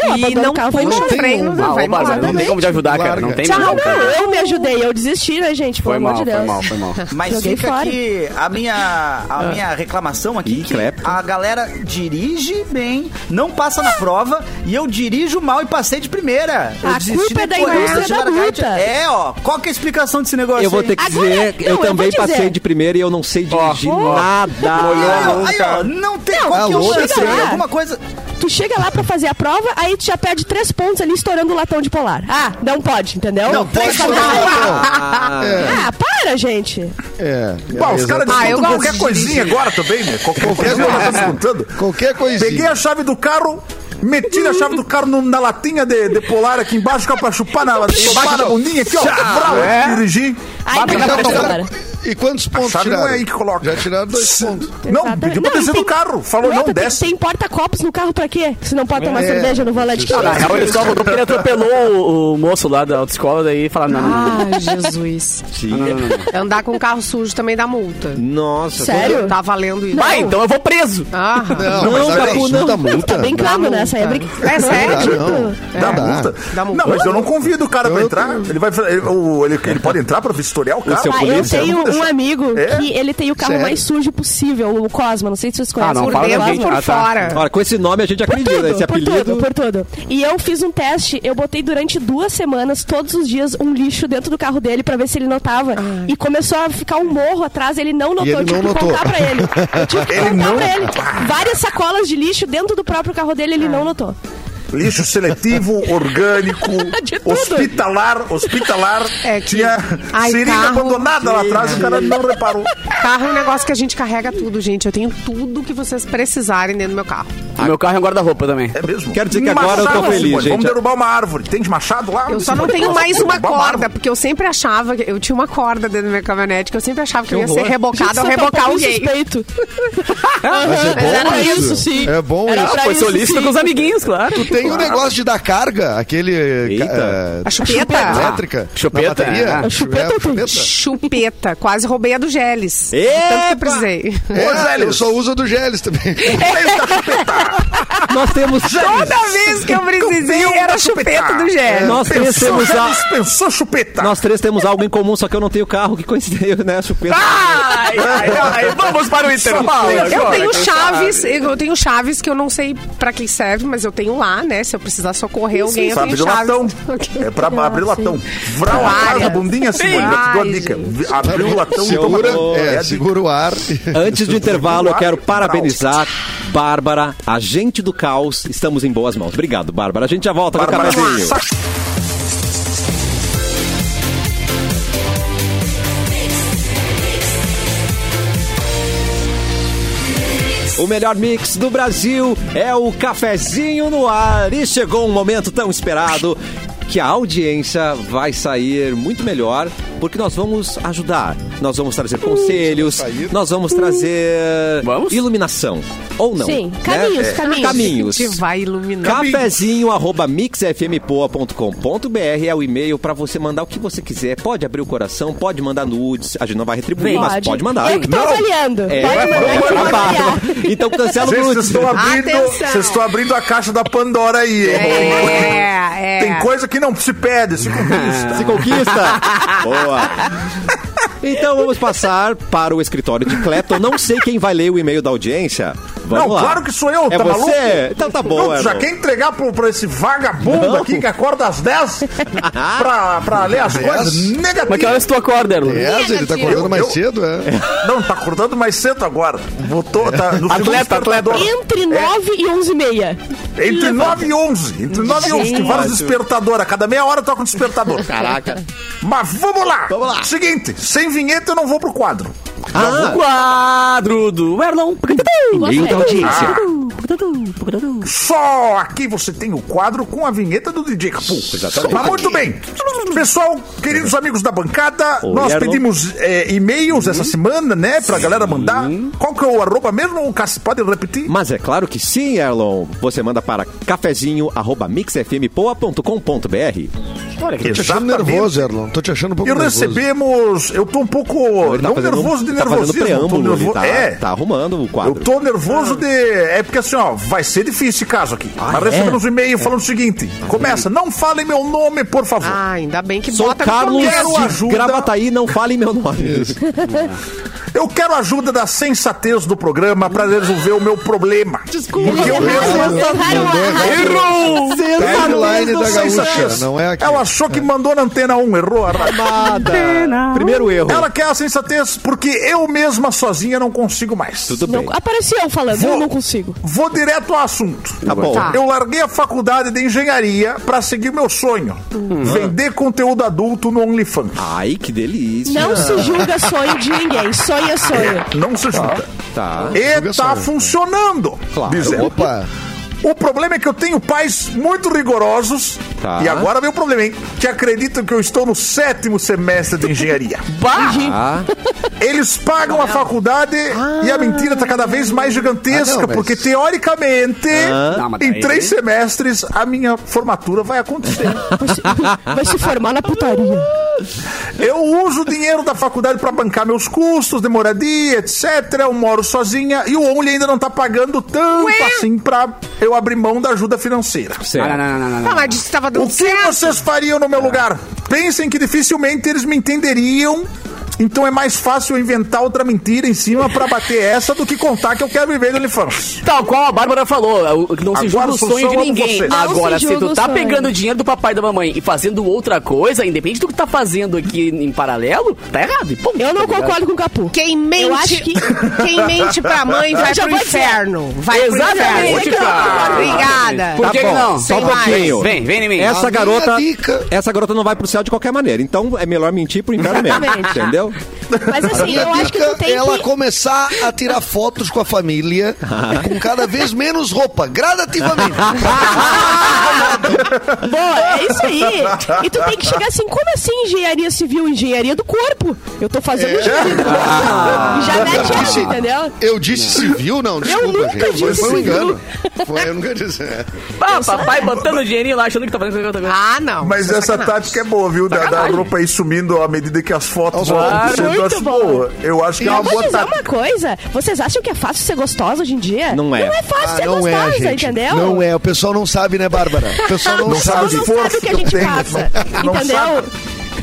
Não, e não carro, vai no um- não Ah, vai embora. não tem como te ajudar, cara. Não tem Tchau, como. cara. eu me ajudei, eu desisti, né, gente? Pelo Foi amor mal, de Deus. foi mal, foi mal. <laughs> Mas Joguei fica fora. aqui a minha, a minha reclamação aqui Ih, que crepe. a galera dirige bem, não passa na prova e eu dirijo mal e passei de primeira. Eu A culpa é da indústria da multa. É, ó. Qual que é a explicação desse negócio Eu vou ter que Agora, dizer, não, eu eu também passei de primeira e eu não sei dirigir nada. Aí, ó, aí, ó, não tem qual que é chance aí, chega lá. alguma coisa... Tu chega lá pra fazer a prova, aí tu já perde três pontos ali estourando o latão de polar. Ah, não pode, entendeu? Não Três pode pontos. Ah, Ah, para, gente. É. Bom, os caras Ah, disputam qualquer de coisinha agora também, né? Qualquer coisa tá disputando. Qualquer coisinha. Peguei a chave do carro, meti a chave do carro no- na latinha de, de polar aqui embaixo, que é pra chupar na, chupar na bundinha aqui, ó. Brau, É. dirigi. Aí não Já dá pra tiraram- agora. E quantos pontos não tiraram? é aí que coloca. Já tiraram dois pontos. Não, pediu pra Não, descer tem- do carro. Falou, não, Outra, tem- desce. Tem porta-copos no carro pra quê? Se não pode tomar É. cerveja no volante. Ah, na real, ele só rodou porque ele atropelou o, o moço lá da autoescola, daí falaram, não, não, não. Ai, Jesus. Andar com carro sujo também dá multa. Nossa. Sério? Tá valendo isso. Vai, então eu vou preso. Ah, Não, Não, mas Capu, isso, não. dá multa. Tá brincando, Dá né? Essa é brincadeira. É sério? Não. Dá multa? Dá multa. Não, mas eu não convido o cara pra entrar. Ele vai. Ele, o- ele, ele pode entrar pra vistoriar o carro. Ah, eu tenho um amigo É? que ele tem o carro Sério? mais sujo possível, o Cosma. Não sei se vocês conhecem. não, o fala dentro gente. por Ah, tá. fora. Olha, com esse nome a gente Por acredita, tudo, esse por apelido. tudo, por tudo. E eu fiz um teste, eu botei durante duas semanas, todos os dias, um lixo dentro do carro dele pra ver se ele notava. E começou a ficar um morro atrás, ele não notou, ele eu tive não que notou. contar pra ele. Eu tive que <laughs> Ele contar não- pra ele. Várias sacolas de lixo dentro do próprio carro dele, ele não notou. Lixo seletivo, <laughs> orgânico, hospitalar, hospitalar. É que- Tinha Ai, seringa carro- abandonada lá atrás e o cara não reparou. Carro é um negócio que a gente carrega tudo, gente. Eu tenho tudo que vocês precisarem dentro do meu carro. O meu carro é um guarda-roupa também. É mesmo? Quero dizer que agora eu tô feliz, Simone, Vamos gente. derrubar uma árvore. Tem de machado lá? Eu só não tenho mais vamos uma corda, porque eu sempre achava que eu tinha uma corda dentro da minha caminhonete, que eu sempre achava que, eu ia ser rebocada ao é rebocar um alguém. suspeito. <laughs> Mas é bom Era pra isso. isso, sim. É bom Era isso. Foi solícito sim. com os amiguinhos, claro. Tu tem o negócio de dar carga, aquele... Eita. eh, A chupeta? elétrica. Chupeta, na bateria. é. A chupeta É, tu- Chupeta. Quase roubei a do Geles. Tanto que eu precisei. É, eu só uso a do Geles também. <laughs> Nós temos. Toda vez que eu precisei, era chupeta do Geles. Nós três Pensou, temos dispensou chupeta. Nós três temos algo em comum, só que eu não tenho carro. Que coincidência, né? Chupeta. Ai, ai, <laughs> ai, vamos para o intervalo. Eu tenho quem chaves, eu tenho chaves que eu não sei pra que serve, mas eu tenho lá, né? Se eu precisar socorrer alguém, eu abrir latão. <laughs> É pra abrir latão. Vral atrás da bundinha assim, já te dou a dica. gente. Abriu o latão e toma é, É a segura o ar. Antes do intervalo, eu quero parabenizar Bárbara, agente do caos. Estamos em boas mãos. Obrigado, Bárbara. A gente já volta Bárbara, com o cafezinho. O melhor mix do Brasil é o cafezinho no ar. E chegou um momento tão esperado que a audiência vai sair muito melhor, porque nós vamos ajudar. Nós vamos trazer conselhos, nós vamos trazer Vamos? iluminação. Ou não. Sim, né? caminhos, É, caminhos. Caminhos. A gente vai iluminar. Cafezinho arroba mixfmpoa.com.br é o e-mail pra você mandar o que você quiser. Pode abrir o coração, pode mandar nudes. A gente não vai retribuir, mas pode mandar. Eu que tô Não. avaliando. É, Pode mandar <laughs> então cancela o nudes. estão abrindo, Atenção. vocês estão abrindo a caixa da Pandora aí, hein? É, <laughs> é. Tem coisa que não se pede, se conquista. <laughs> Se conquista. Boa lá. <laughs> Então vamos passar para o escritório de Clapton. Não sei quem vai ler o e-mail da audiência. Vamos Não, lá. claro que sou eu, é tá você? maluco? Então tá bom, Não, já quer entregar pro, pra esse vagabundo Não. aqui que acorda às 10 <laughs> pra, pra ler as coisas Mas que negativas. horas tu acorda, Erlon? É, ele tá acordando Eu- mais eu- cedo, é. <laughs> Não, tá acordando mais cedo agora. Botou, tá no Atleta, despertador. Entre 9 e 11 e meia. Entre 9 e 11. Entre 9 e 11. Tem vários despertadores. A cada meia hora toca um despertador. Caraca. Mas vamos lá. Vamos lá. Seguinte, sem vinheta eu não vou pro quadro. Ah, Quadro do Erlon. e-mail da audiência. Só aqui você tem o quadro com a vinheta do DJ Capu. Exatamente. Mas muito bem. Pessoal, queridos amigos da bancada, Oi, nós Erlon. pedimos é, e-mails essa semana, né? Pra galera mandar. Qual que é o arroba mesmo? Pode repetir? Mas é claro que sim, Erlon. Você manda para cafezinho arroba mixfmpoa.com.br. Olha que Tô te achando nervoso, Erlon. Tô te achando um pouco E nervoso. recebemos. Eu tô um pouco. Ele tá não fazendo- nervoso de tá nervosismo. tô preâmbulo, nervo... tá, É. tá arrumando o Eu quadro. tô nervoso de. É porque assim, ó, vai ser difícil esse caso aqui. Ah, Mas é? recebemos um e-mail falando o seguinte: começa, não falem meu nome, por favor. Ah, ainda bem que Sou bota Carlos Quero de ajuda. Gravataí, não fale meu nome. Eu quero a ajuda da sensatez do programa pra resolver o meu problema. Desculpa. Porque eu mesmo. Errou! Sensatez. não é aqui. Ela achou que mandou na antena 1, errou. <laughs> Nada. Primeiro erro. Ela quer a sensatez porque eu mesma sozinha não consigo mais. Tudo bem. Não, apareceu falando, Vou- eu não consigo. Vou direto ao assunto. Tá bom. Tá. Eu larguei a faculdade de engenharia pra seguir meu sonho. Vender conteúdo adulto no OnlyFans. Ai, que delícia. Não se julga sonho de ninguém. Sonho é sonho. Não se junta. Tá. E Julga tá sonho. funcionando. Claro. Opa. O problema é que eu tenho pais muito rigorosos. Tá. E agora vem o problema, hein? Que acreditam que eu estou no sétimo semestre de engenharia. <laughs> Ah, Eles pagam a faculdade e a mentira tá cada vez mais gigantesca, Ah, não, mas- porque teoricamente, Não, mas em três semestres, a minha formatura vai acontecer. <laughs> Vai se, vai se formar na putaria. Eu uso o dinheiro da faculdade pra bancar meus custos de moradia, etc. Eu moro sozinha e o Only ainda não tá pagando tanto assim pra eu abrir mão da ajuda financeira. Não, certo. não, não, não, não, Não, não. mas disse que tava O dando que certo. vocês fariam no meu lugar? Pensem que dificilmente eles me entenderiam. Então é mais fácil eu inventar outra mentira em cima pra bater essa do que contar que eu quero viver no OnlyFans. Tal qual a Bárbara falou, o- não se Agora julga o sou sonho de ninguém. Agora, se se tu tá sonho. pegando o dinheiro do papai e da mamãe e fazendo outra coisa, independente do que tá fazendo aqui em paralelo, tá errado. Ponto, Eu não tá concordo com o Capu. Quem mente, que- quem <laughs> mente pra mãe vai pro dizer. inferno. Vai pro Exatamente, inferno. cara. Obrigada. Por Tá que não? Só um Sem mais. pouquinho. Vem, vem em mim. Essa garota, essa garota não vai pro céu de qualquer maneira. Então é melhor mentir pro inferno mesmo. Exatamente. Entendeu? Mas assim, eu acho que tu tem é ela que... começar a tirar fotos com a família com cada vez menos roupa, gradativamente. Boa, é isso aí. E tu tem que chegar assim, como assim engenharia civil? Engenharia do corpo. Eu tô fazendo engenharia do corpo. E já mete disse- entendeu? Eu disse civil? Não, desculpa, nunca gente. Foi, disse foi um engano. Foi, eu nunca disse. é. Ah, papai botando dinheirinho lá, achando que tá fazendo coisa. Ah, não. Mas é essa sacanagem. tática é boa, viu? Da, da roupa aí sumindo à medida que as fotos vão Claro. Muito acho bom. Eu acho que é Eu uma vou boa dizer uma coisa. Vocês acham que é fácil ser gostosa hoje em dia? Não é. Não é fácil Ah, ser não é, gostosa, gente. entendeu? Não é. O pessoal não sabe, né, Bárbara? O pessoal <laughs> não, Não sabe sabe. o Não esforço sabe o que a que gente tenho. passa. <laughs> Não entendeu? sabe.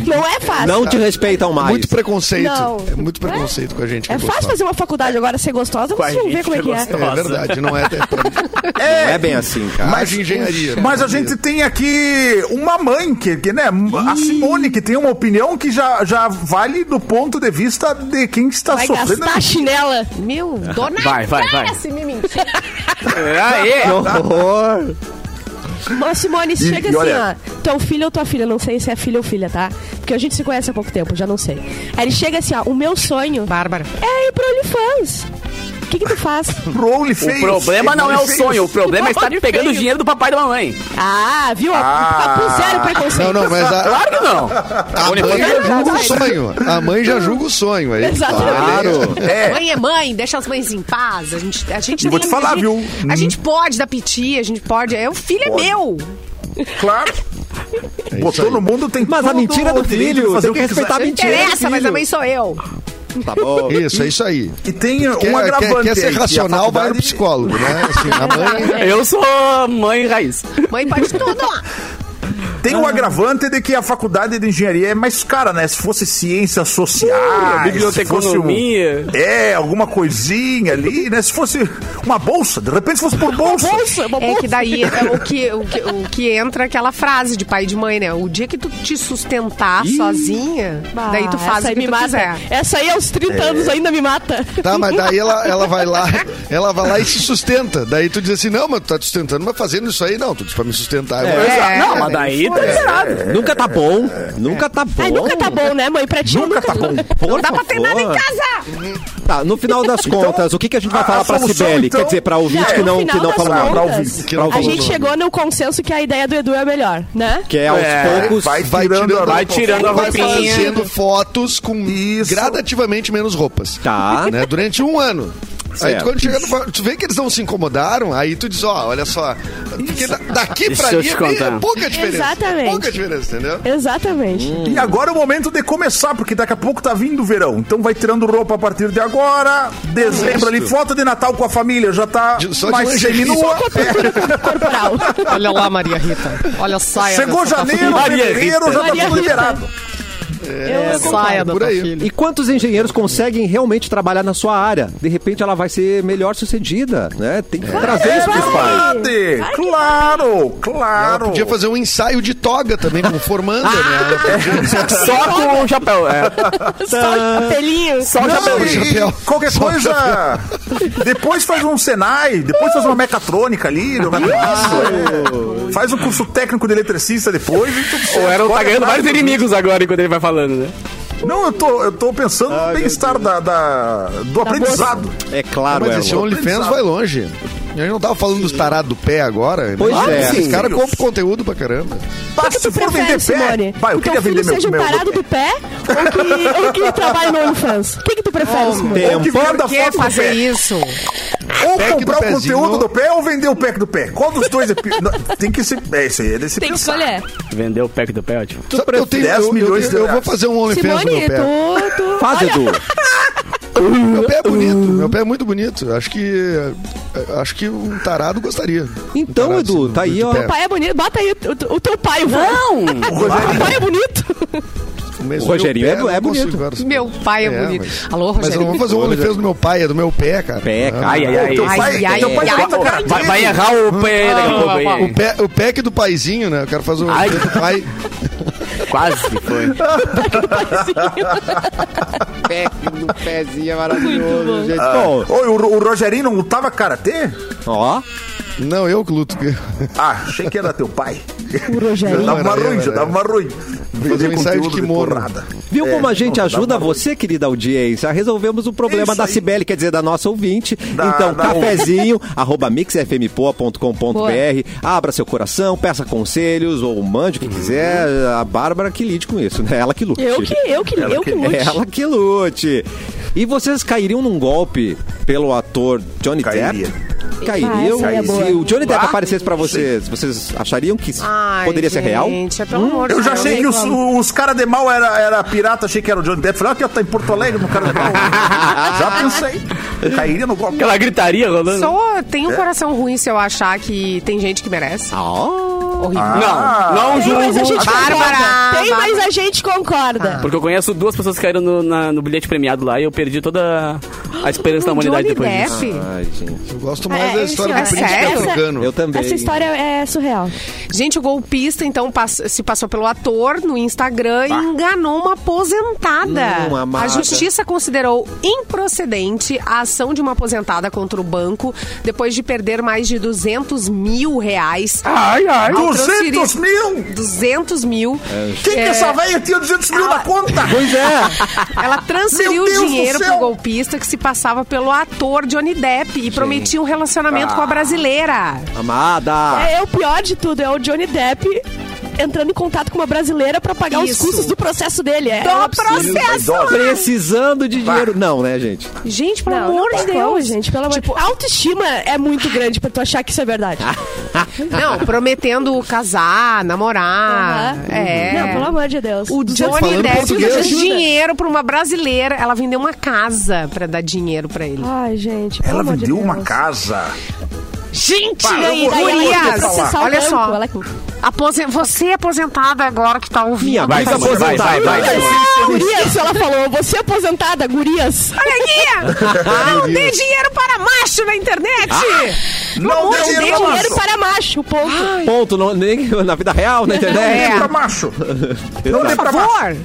Não é fácil. Não te respeitam mais. Muito preconceito. Não. É muito preconceito com a gente. que É fácil gostosa. fazer uma faculdade agora ser gostosa, vocês vão ver como é que é é. É verdade, não <laughs> é. Não é bem assim, cara. Mais engenharia. Mas a gente tem aqui uma mãe, que, que, né? A Simone, que tem uma opinião que já, já vale do ponto de vista de quem está Vai sofrendo. gastar a chinela. Meu, dona Vai, vai, vai. se me mentir. <laughs> Aê! Que horror. Mas, Simone, E- chega e assim, olha- ó. Teu filho ou tua filha, não sei se é filho ou filha, tá? Porque a gente se conhece há pouco tempo, já não sei. Aí ele chega assim, ó. O meu sonho Bárbara. é ir pro OnlyFans. Que que tu faz? Pro OnlyFans. <laughs> O problema não é o sonho, o problema é estar pegando feio. dinheiro do papai e da mamãe. Ah, viu? Ah. Papo zero preconceito. Não, não, mas a, Claro que não. a mãe já julga o sonho. A mãe já julga o sonho. Aí, Claro. É. Mãe é mãe, deixa as mães em paz. A gente, a gente vou te falar, a gente- viu? A gente pode dar piti, a gente pode. É, o filho Pode. é meu. Claro. É Botou aí. no mundo, tem Mas a mentira do filho, fazer tem o que respeitar a mentira. Interessa, filho. mas a mãe sou eu. Tá bom. <laughs> Isso, é isso aí. E tem um Quer, agravante quer, quer ser racional, vai no faculdade- psicólogo, né? Assim, a mãe... <laughs> Eu sou mãe raiz. Mãe pode tudo. Tem o agravante de que a faculdade de engenharia é mais cara, né? Se fosse ciências sociais. biblioteconomia. se fosse um- É, alguma coisinha ali, né? Se fosse uma bolsa, de repente se fosse por bolsa. É que daí é o que, o, que, o que entra aquela frase de pai e de mãe, né? O dia que tu te sustentar sozinha, daí tu faz o que me tu mata. quiser. Essa aí aos 30 anos ainda me mata. Tá, mas daí ela, <laughs> ela vai lá, ela vai lá e se sustenta. Daí tu diz assim, não, mas tu tá te sustentando, mas fazendo isso aí, não, tu disse pra me sustentar. Vou- É, não, mas daí tá errado. Nunca tá bom. Nunca tá bom. Ai, nunca tá bom, né, mãe? Pra ti Nunca tá bom. Por Não dá pra ter nada em casa. Tá, no final das contas, o que, que a gente vai falar pra Cibele? então, Quer dizer, pra ouvinte é, que não, que não Pra nada. contas, ouvinte. Que não A falou gente chegou no consenso que a ideia do Edu é melhor, né? Que é aos É, poucos. Vai Vai tirando, vai tirando a vai roupinha. fazendo fotos com Isso. gradativamente menos roupas. Tá. Né? Durante um ano. Aí tu, quando chega no, tu vê que eles não se incomodaram, aí tu diz, ó, olha só, porque da- daqui Deixa pra eu ali te é meio- é pouca diferença. Exatamente. Pouca diferença, entendeu? Exatamente. E agora é o momento de começar, porque daqui a pouco tá vindo o verão. Então vai tirando roupa a partir de agora. Dezembro ali, foto de Natal com a família já tá De- só de mais lingerie. seminua. <laughs> Corporal. Olha lá, Maria Rita. Olha a saia. Chegou janeiro, Maria fevereiro, Rita. já tá Maria tudo Rita. liberado. Eu, eu saia da por tua aí. filha. E quantos engenheiros conseguem realmente trabalhar na sua área? De repente ela vai ser melhor sucedida, né? Tem que trazer isso pros pais. Verdade. Claro, Ela claro. podia fazer um ensaio de toga também, como formanda, né? Ela podia- Só com o chapéu. É. Só capelinho. Só Não, chapéu. e- chapéu. e qualquer Só coisa. Depois faz um Senai, depois faz uma mecatrônica ali. é. Faz um curso técnico de eletricista depois. e tudo O certo. Aaron tá ganhando vários inimigos agora enquanto ele vai falando, né? Não, eu tô, eu tô pensando no bem-estar da, da- do aprendizado. É claro, Mas esse Erlon. OnlyFans vai longe. A gente não tava falando dos tarados do pé agora. Pois Imagina, é. Esses Sim. caras compram conteúdo pra caramba. Tá, O que se tu for prefere, vender pé, Simone? vai, eu que queria vender meu, seja um meu, parado meu do pé ou que, ou que <laughs> trabalhe no OnlyFans? O que, que tu prefere, Simone? Ou que Tempo. venda Por que foto fazer pé. isso? Ou Pack comprar o pezinho. conteúdo do pé ou vender o pack do pé. Qual dos dois é pi- <laughs> Não, Tem que ser. É, esse aí é desse Tem que pensar. escolher. Vendeu o pack do pé, ótimo. Sabe, eu, tenho, 10 eu, eu, milhões eu, de eu vou reais. fazer um OnlyFans no meu Simone, pé. tu, tu... Faz, Edu. Meu pé é bonito, meu pé é muito bonito. Acho que acho que um tarado gostaria. Então, Um tarado, Edu, assim, tá aí, de ó. pé. O pai é bonito. Bota aí o, o- teu pai. o- Não! O pai é bonito. Mas O Rogerinho é é bonito. consigo. Meu pai é, bonito. mas- Alô, Mas eu Rogério? não vou fazer um OnlyFans do meu pai, é do meu pé, cara. Pé, cara. Ai, ai, ai. Teu pai, Ai, ai, teu pai ai, cara. Vai, vai errar o pé daqui a pouco aí. O, pé, o pack do paizinho, né? Eu quero fazer o Ai. Do pai. Quase que foi. <laughs> Pack no pezinho é maravilhoso, gente. Bom, Oi, o, o Rogerinho não lutava karatê? ó. Não, eu que luto. Ah, achei que era teu pai. O Rogério. Já eu, ruim, já uma ruim. Fazer um ensaio de kimono. porrada. Viu É, como a gente não, ajuda você, querida audiência? Resolvemos o problema Isso da. Cibele, quer dizer, da nossa ouvinte. Da- então, da- cafezinho, <laughs> arroba mixfmpoa.com.br. Abra seu coração, peça conselhos ou mande o que quiser. A Bárbara que lide com isso, né? Ela que lute. Eu que, eu que, eu que lute. Ela que lute. E vocês cairiam num golpe pelo ator Johnny Cairia. Depp? Cairiam? Ah, é. Se o Johnny Depp Ah, aparecesse pra vocês, vocês achariam que Ai, poderia ser real? Gente, é pelo amor de Eu já achei que os, os caras de mal era, era pirata, achei que era o Johnny Depp. Falei, ó, que tá em Porto Alegre no cara de mal. já pensei. Cairia no golpe. Aquela gritaria rolando. Só tem um coração ruim se eu achar que tem gente que merece. Ah. Horrível. Ah. Não, não Tem, mas a julgo. gente Bárbara, concorda. Tem, mas a gente concorda. Porque eu conheço duas pessoas que caíram no, na- no bilhete premiado lá e eu perdi toda a esperança da humanidade Johnny depois disso. Depp. Ai, gente. Eu gosto mais É, da história é do príncipe sério? africano. Eu também. Essa história é surreal. Gente, o golpista, então, pass- se passou pelo ator no Instagram e enganou uma aposentada. Hum, amada. a justiça considerou improcedente a ação de uma aposentada contra o banco depois de perder mais de 200 mil reais. Ai, ai. ao 200 transferir- mil? 200 mil. Quem que É, essa velha tinha 200 mil na conta? Pois é. <laughs> Ela transferiu o dinheiro pro golpista que se passava pelo ator Johnny Depp e prometia um relacionamento com a brasileira. Amada. É, é o pior de tudo, é o Johnny Depp entrando em contato com uma brasileira pra pagar os Isso. custos do processo dele. É, Do um processo! Precisando de dinheiro. Não, né, gente? Gente, pelo Não, amor não de tem como, Deus. gente, pelo amor Tipo, A autoestima é muito grande pra tu achar que isso é verdade. <laughs> Não, prometendo casar, namorar. É. Não, pelo amor de Deus. O 200 Johnny Depp deu dinheiro pra uma brasileira. Ela vendeu uma casa pra dar dinheiro pra ele. Ai, gente. pelo Ela amor de vendeu uma Deus. casa. Gente, Pá, eu E quer processar o olha só. Você é aposentada agora que tá ouvindo. Minha Vai, amiga vai, vai, aposentada. vai. Gurias, ela falou. Você é aposentada, gurias. Olha aqui! <laughs> Não dê dinheiro para macho na internet! Pelo Não amor dê dinheiro para Dinheiro para macho, ponto. Ponto. não- nem na vida real, na Não internet. dê pra macho. Não dê Por pra macho. favor!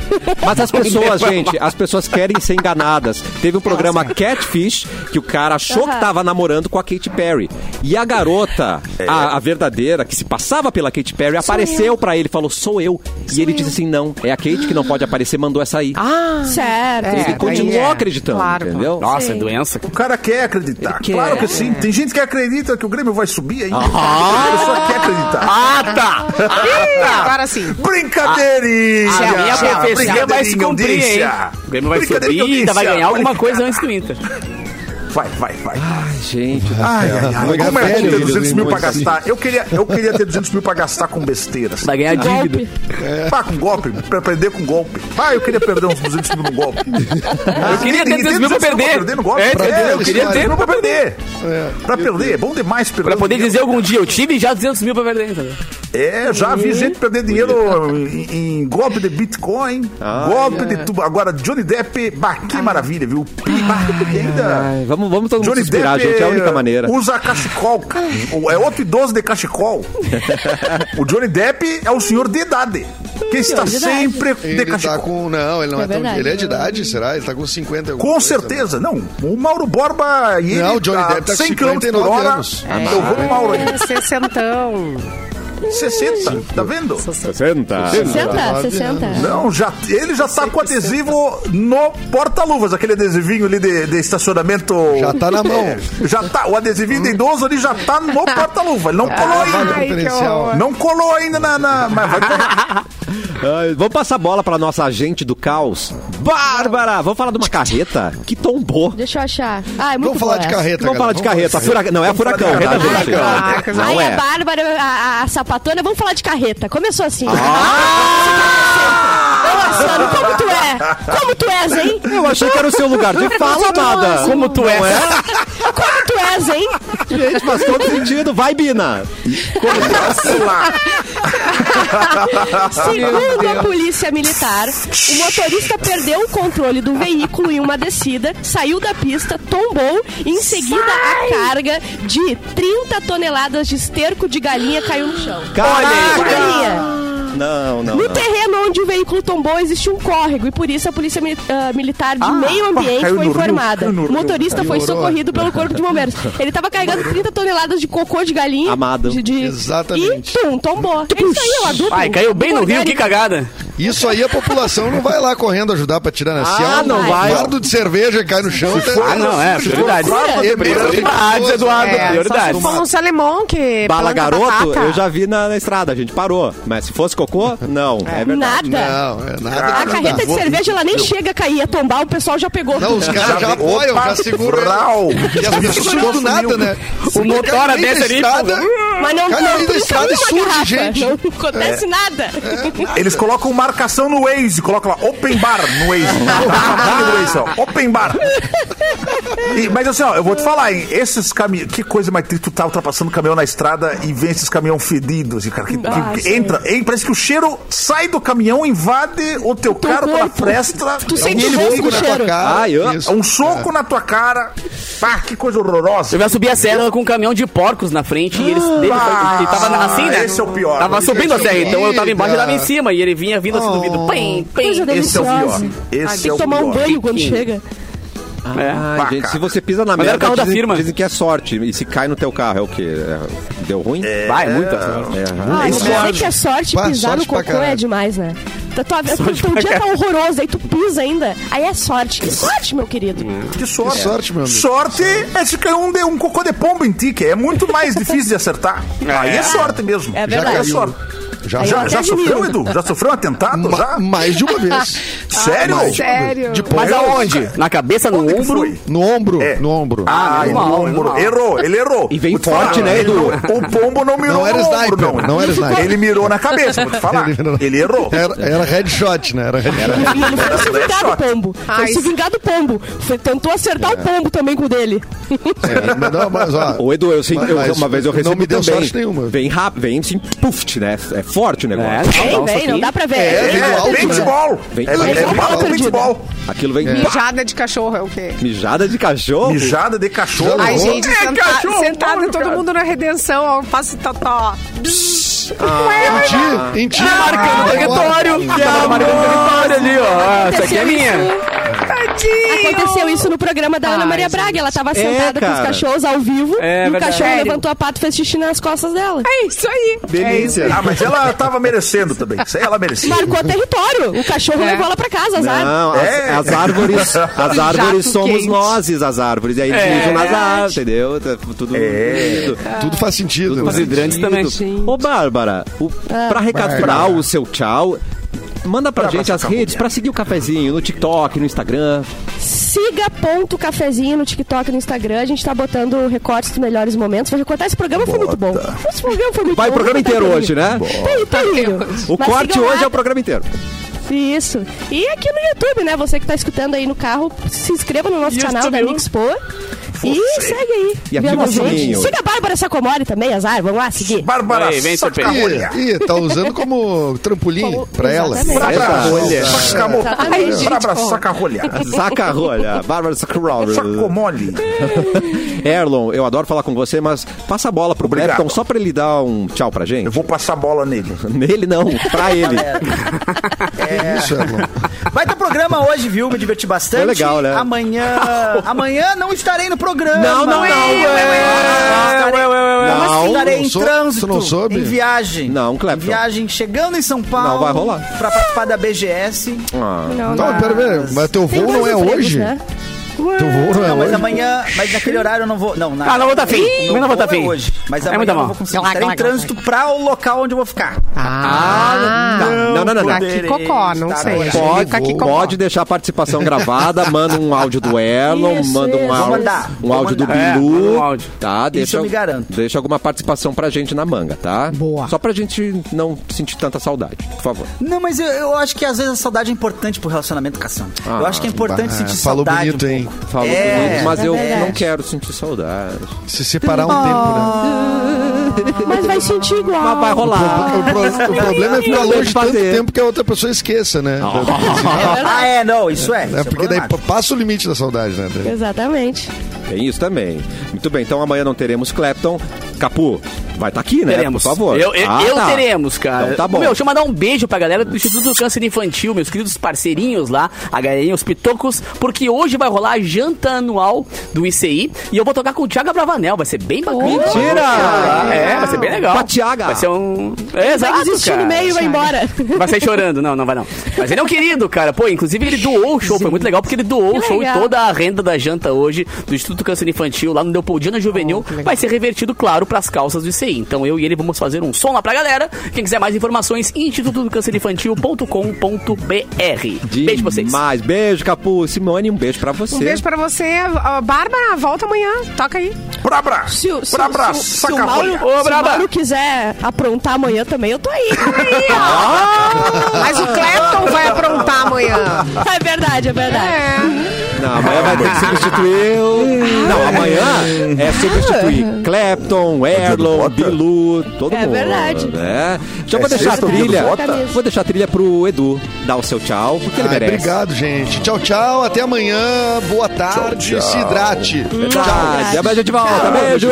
Mas as pessoas, gente, as pessoas querem ser enganadas. Teve um programa Catfish que o cara achou que tava namorando com a Katy Perry. E a garota, a, a verdadeira, que se passava pela Katy Perry, apareceu pra ele e falou: sou eu. e ele disse assim: não, é a Kate que não pode aparecer, mandou essa aí. Ah, Certo. É, ele daí continuou é. acreditando, Claro, entendeu? Nossa, é doença. O cara quer acreditar. Quer. Claro que sim. Tem gente que acredita que o Grêmio vai subir ainda. Ah. A pessoa quer acreditar. Ah, tá! Ih, agora sim. Brincadeirinha! A minha profecia vai se cumprir, hein? O Grêmio vai subir e ainda vai ganhar alguma coisa antes do Inter. Vai, vai, vai. Ai, gente. Ai, ai, ai. Como é bom ter velho, 200 mil pra gastar. Eu queria, eu queria ter 200 mil pra gastar com besteiras. Vai ganhar dívida. Pá, com golpe. Pra perder com golpe. Ah, eu queria perder uns 200 mil no golpe. Eu queria ter 200 mil pra perder. no golpe. É, eu queria ter pra perder. Pra perder. É bom demais perder. Pra poder dizer algum dia, eu tive já 200 mil pra perder. É, já vi gente perder dinheiro em, em golpe de Bitcoin, golpe de tudo. Agora, Johnny Depp, bah, que maravilha, viu? Pi- bah, ainda. Ai, vamos, vamos todo mundo Johnny inspirar, Depp gente. É a única maneira. usa cachecol. cara. É outro idoso de cachecol. <laughs> o Johnny Depp é o senhor de idade. Que está de idade. sempre de Ele tá cachecol. com. Não, ele não é, É tão. verdade. Ele é de idade, será? Ele tá com 50 e alguma Com coisa, certeza. Não, o Mauro Borba e ele Não, o Johnny a Depp tá com 100 km por 59 hora. anos. Eu vou no Mauro aí. É, sessentão. 60, tá vendo? 60. 60, 60. Não, já, ele já tá com adesivo no porta-luvas, aquele adesivinho ali de, de estacionamento. Já tá na mão. É, já tá, o adesivinho de idoso ali já tá no porta-luva. Ele não colou vaga ainda. Ai. Não colou ainda na. na- mas vai colar. <laughs> Ai, vamos passar a bola pra nossa agente do caos. Bárbara! Vamos falar de uma carreta que tombou. Deixa eu achar. Ah, é muito Vamos falar de carreta, Vamos falar de galera. carreta. Fura- Não, é a furacão, tá, gente? Ai. Não Ai, é. a Bárbara, a, a- a sapatona, vamos falar de carreta. Começou assim. Ah! Ô, Marcelo, como tu é? Como tu és, hein? Eu achei que era o seu lugar de fala, amada. Como tu é? <laughs> Como tu és, hein? Gente, faz todo sentido. Vai, Bina. Vamos lá. Segundo a polícia militar, o motorista perdeu o controle do veículo em uma descida, saiu da pista, tombou e em seguida a carga de 30 toneladas de esterco de galinha caiu no chão. Caraca! galinha. Não, não, No não. terreno onde o veículo tombou existe um córrego e por isso a polícia Mi- ah, militar de Ah, meio ambiente foi rio, informada. no O rio. motorista foi socorrido pelo corpo de bombeiros. Ele estava carregando 30 toneladas de cocô de galinha. Amado. De, de- Exatamente. E tum, tombou. É isso aí, o adulto. Ai, caiu bem no rio, que cagada. Isso aí a população não vai lá correndo ajudar pra tirar, né? Se Ah, é um não vai. fardo de cerveja cai no chão, tem- Ah, não, é, prioridade. É, Prioridades, Eduardo, É, só se for um salemão que Bala garoto, batata. eu já vi na, na estrada, a gente parou. Mas se fosse cocô, não. É, verdade. Nada. Não, é nada. A que não carreta dá. de cerveja, ela nem chega a cair, a tombar, o pessoal já pegou. Não, os caras já apoiam, já seguram. Brau. E as pessoas Seguram do nada, né? O motor a desce ali, estrada, Mas não, não no meio da trinca estrada e uma surge garrafa. gente. Não acontece nada. Eles colocam marcação no Waze, colocam lá Open Bar no Waze. <laughs> No Waze, ó, Open Bar. E- mas assim, ó, eu vou te falar, hein, esses caminhões. Que coisa mais triste, tu tá ultrapassando caminhão na estrada e vem esses caminhão fedidos. E, cara, que, que- Ah, que entra, hein, parece que o cheiro sai do caminhão, invade o teu carro pela corpo. fresta. Tu é sente um o do na tua cheiro. cara. Ai, eu-. É um soco na tua cara. Pá, que coisa horrorosa. Eu já subi a serra com um caminhão de porcos na frente e eles dele, Ah, ele tava assim, né? esse é o pior. Tava subindo é a o serra, então eu tava embaixo e tava em cima e ele vinha vindo assim do vidro. Pim, pim. Coisa Esse é o pior. deliciosa. Esse Tem é que o tomar um pior. banho quando chega. Ai, Vaca. gente, se você pisa na Mas era o merda, carro da dizem, firma. dizem que é sorte. E se cai no teu carro, é o quê? É- Deu ruim? Vai, muita. É, Ah, Isso dizer é- que é sorte Pá, pisar sorte no pra cocô caralho. é demais, né? Tá, tua, tu, teu dia tá horroroso, aí tu pisa ainda. Aí é sorte. Que sorte, meu querido. Que sorte. Que sorte, meu amigo. Sorte é se cair um, de- um cocô de pombo em ti, que é muito mais difícil de acertar. <laughs> Aí é sorte mesmo. É Já verdade. é sorte. Já, já, Já, sofreu. Edu? Já sofreu um atentado? Ma- já? mais de uma vez. <laughs> Sério? Vez. Sério? De Mas aonde? Na cabeça, no Onde ombro? No ombro. É. No ombro. Ah, normal, no ombro. Errou, ele errou. E vem forte, falar, né, Edu? não- O pombo não mirou Não era no ombro, sniper, não. não era sniper. Ele mirou na cabeça, vou te falar. <laughs> Ele mirou- Ele errou. Era, era headshot, né? Era headshot. Ele foi se vingar do pombo. Foi se vingar do pombo. Tentou acertar o pombo também com o dele. É, mas não, mas, ó, Ô, Edu, eu, sim, Mas- eu- uma vez eu não recebi me deu também. sorte nenhuma. Vem rápido, vem assim, puft, né? É forte o negócio. É, Vem, vem, não dá pra ver. É, É, alto, né? paintball. Vem- É, é paintball. Aquilo vem Mijada de cachorro é o quê? mijada de cachorro. Mijada de cachorro. Ai, gente, É, senta- cachorro, sentado porra, todo cara. mundo na redenção, ó, passe totó. Em ti, em ti. Marcando território. Marcando território ali, ó. Essa aqui é minha. Tadinho. Aconteceu isso no programa da Ana Ai, Maria gente. Braga. Ela tava sentada com os cachorros ao vivo. É e o cachorro Sério? levantou a pata e fez xixi nas costas dela. É isso aí. Delícia. Ah, mas ela tava merecendo também. Isso aí ela merecia. Marcou território. O cachorro É. levou ela pra casa, azar. Não, as, É. as árvores, as <laughs> árvores somos quente. nós, as árvores. E aí eles É. mijam nas árvores, entendeu? Tá Tudo. É. tudo- Tudo faz sentido. tudo né? Os hidrantes também. Ô, Bárbara, o, pra recapitular o seu tchau, manda pra Bárbara gente as redes pra seguir o cafezinho no TikTok, no Instagram. Siga ponto cafezinho no TikTok e no Instagram. A gente tá botando recortes dos melhores momentos. Vai recortar esse programa foi muito bom. Esse programa foi muito Vai o bom. programa Tá inteiro hoje, né? Tá terrível. O Mas corte sigam lá. hoje é o programa inteiro. Isso. E aqui no YouTube, né? Você que tá escutando aí no carro, se inscreva no nosso canal da Mixpo. E segue aí. E ativa o gente. sininho. Siga a Bárbara Sacomori também, azar. Vamos lá, seguir. Bárbara vem, Sacarrolha. Ih, ih, tá usando como trampolim Como- pra ela. Exatamente. Bárbara Sacamo- Exatamente. Bárbara Sacarrolha. Saca a rolha, Bárbara Sacrolha. Sacomole. <laughs> Erlon, eu adoro falar com você, mas passa a bola pro Obrigado. Clapton só pra ele dar um tchau pra gente. Eu vou passar a bola nele. <laughs> Nele não, pra <laughs> ele. Isso, Erlon. Vai ter programa hoje, viu? Me diverti bastante. Foi legal, né? Amanhã. amanhã não estarei no programa. Não, não, não, Estarei, Não, estarei não em sou- trânsito. não soube? Em viagem. Não, Clepton. Em viagem, chegando em São Paulo. Não vai rolar. Pra participar da BGS. Ah, Não, Não, não. pera, pera, mas teu voo não é empregos, hoje? né? Voo não é Não, mas hoje? amanhã. Mas naquele horário eu não vou. Não, na, Ah, não vou tá fim. Não vou voo tá é fim. hoje. Mas É amanhã muito eu não vou conseguir. Estarei em trânsito pra o local onde eu vou ficar. Ah, Não, não, não, não. Aqui poderei cocó, não estar sei. Pode, aqui pode deixar a participação gravada, <laughs> manda um áudio do Erlon, Isso, manda um isso. Áudio, mandar, um áudio do. É, Bilu. manda um áudio. Tá, deixa, eu me garanto. deixa alguma participação pra gente na manga, tá? Boa. Só pra gente não sentir tanta saudade, por favor. Não, mas eu, eu acho que às vezes a saudade é importante pro relacionamento com a ação. eu acho que é importante bah, sentir falou saudade. bonito, um hein? Falou É, bonito, mas é eu verdade. não quero sentir saudade. Se separar um tempo, né? Mas vai sentir igual. Mas vai rolar. O, pro- o problema é ficar longe tanto tempo que a outra pessoa esqueça, né? Ah, é, não, isso é. É, é porque daí passa o limite da saudade, né? Exatamente. Tem isso também. Muito bem, então amanhã não teremos Clapton. Capu, vai estar aqui, né? Teremos. Por favor. Eu, eu, Ah, eu tá. teremos, cara. Então tá bom. Meu, deixa eu mandar um beijo pra galera do Instituto do Câncer Infantil, meus queridos parceirinhos lá, a galerinha, os pitocos, porque hoje vai rolar a janta anual do ICI e eu vou tocar com o Thiago Bravanel, vai ser bem bacana. Mentira! É, vai ser bem legal. Com a Thiaga. Vai ser um... É, Vai exato, desistir cara. no meio e vai embora. <laughs> Vai sair chorando. Não, não vai não. Mas ele é um querido, cara. Pô, inclusive ele doou o show. Foi muito legal porque ele doou o show e toda a renda da janta hoje do Instituto Câncer Infantil lá no Leopoldina Juvenil legal. vai ser revertido, claro, pras calças do ICI. Então eu e ele vamos fazer um som lá pra galera. Quem quiser mais informações, institutodocâncerinfantil.com.br. Beijo pra vocês. Mais beijo, Capu. Simone, um beijo pra você. Um beijo pra você. Ó, Bárbara, volta amanhã. Toca aí. Pra abraço. Se, o- se, abraço. se, se o Sacarrolha. Mauro, Ô, se o. Mauro quiser aprontar amanhã também, eu tô aí. <laughs> Mas o Clapton vai aprontar amanhã. <laughs> é verdade, é verdade. É. Não, amanhã vai ter que substituir o... Não, amanhã é substituir <laughs> Clapton, Erlon. Bilu, todo É mundo. verdade. Né? Já É vou deixar a trilha. Vou deixar a trilha pro Edu dar o seu tchau, porque ele Ai, merece. obrigado, gente. Tchau, tchau. Até amanhã. Boa tarde. tchau. Se hidrate. Verdade. Amanhã a gente volta. Beijo!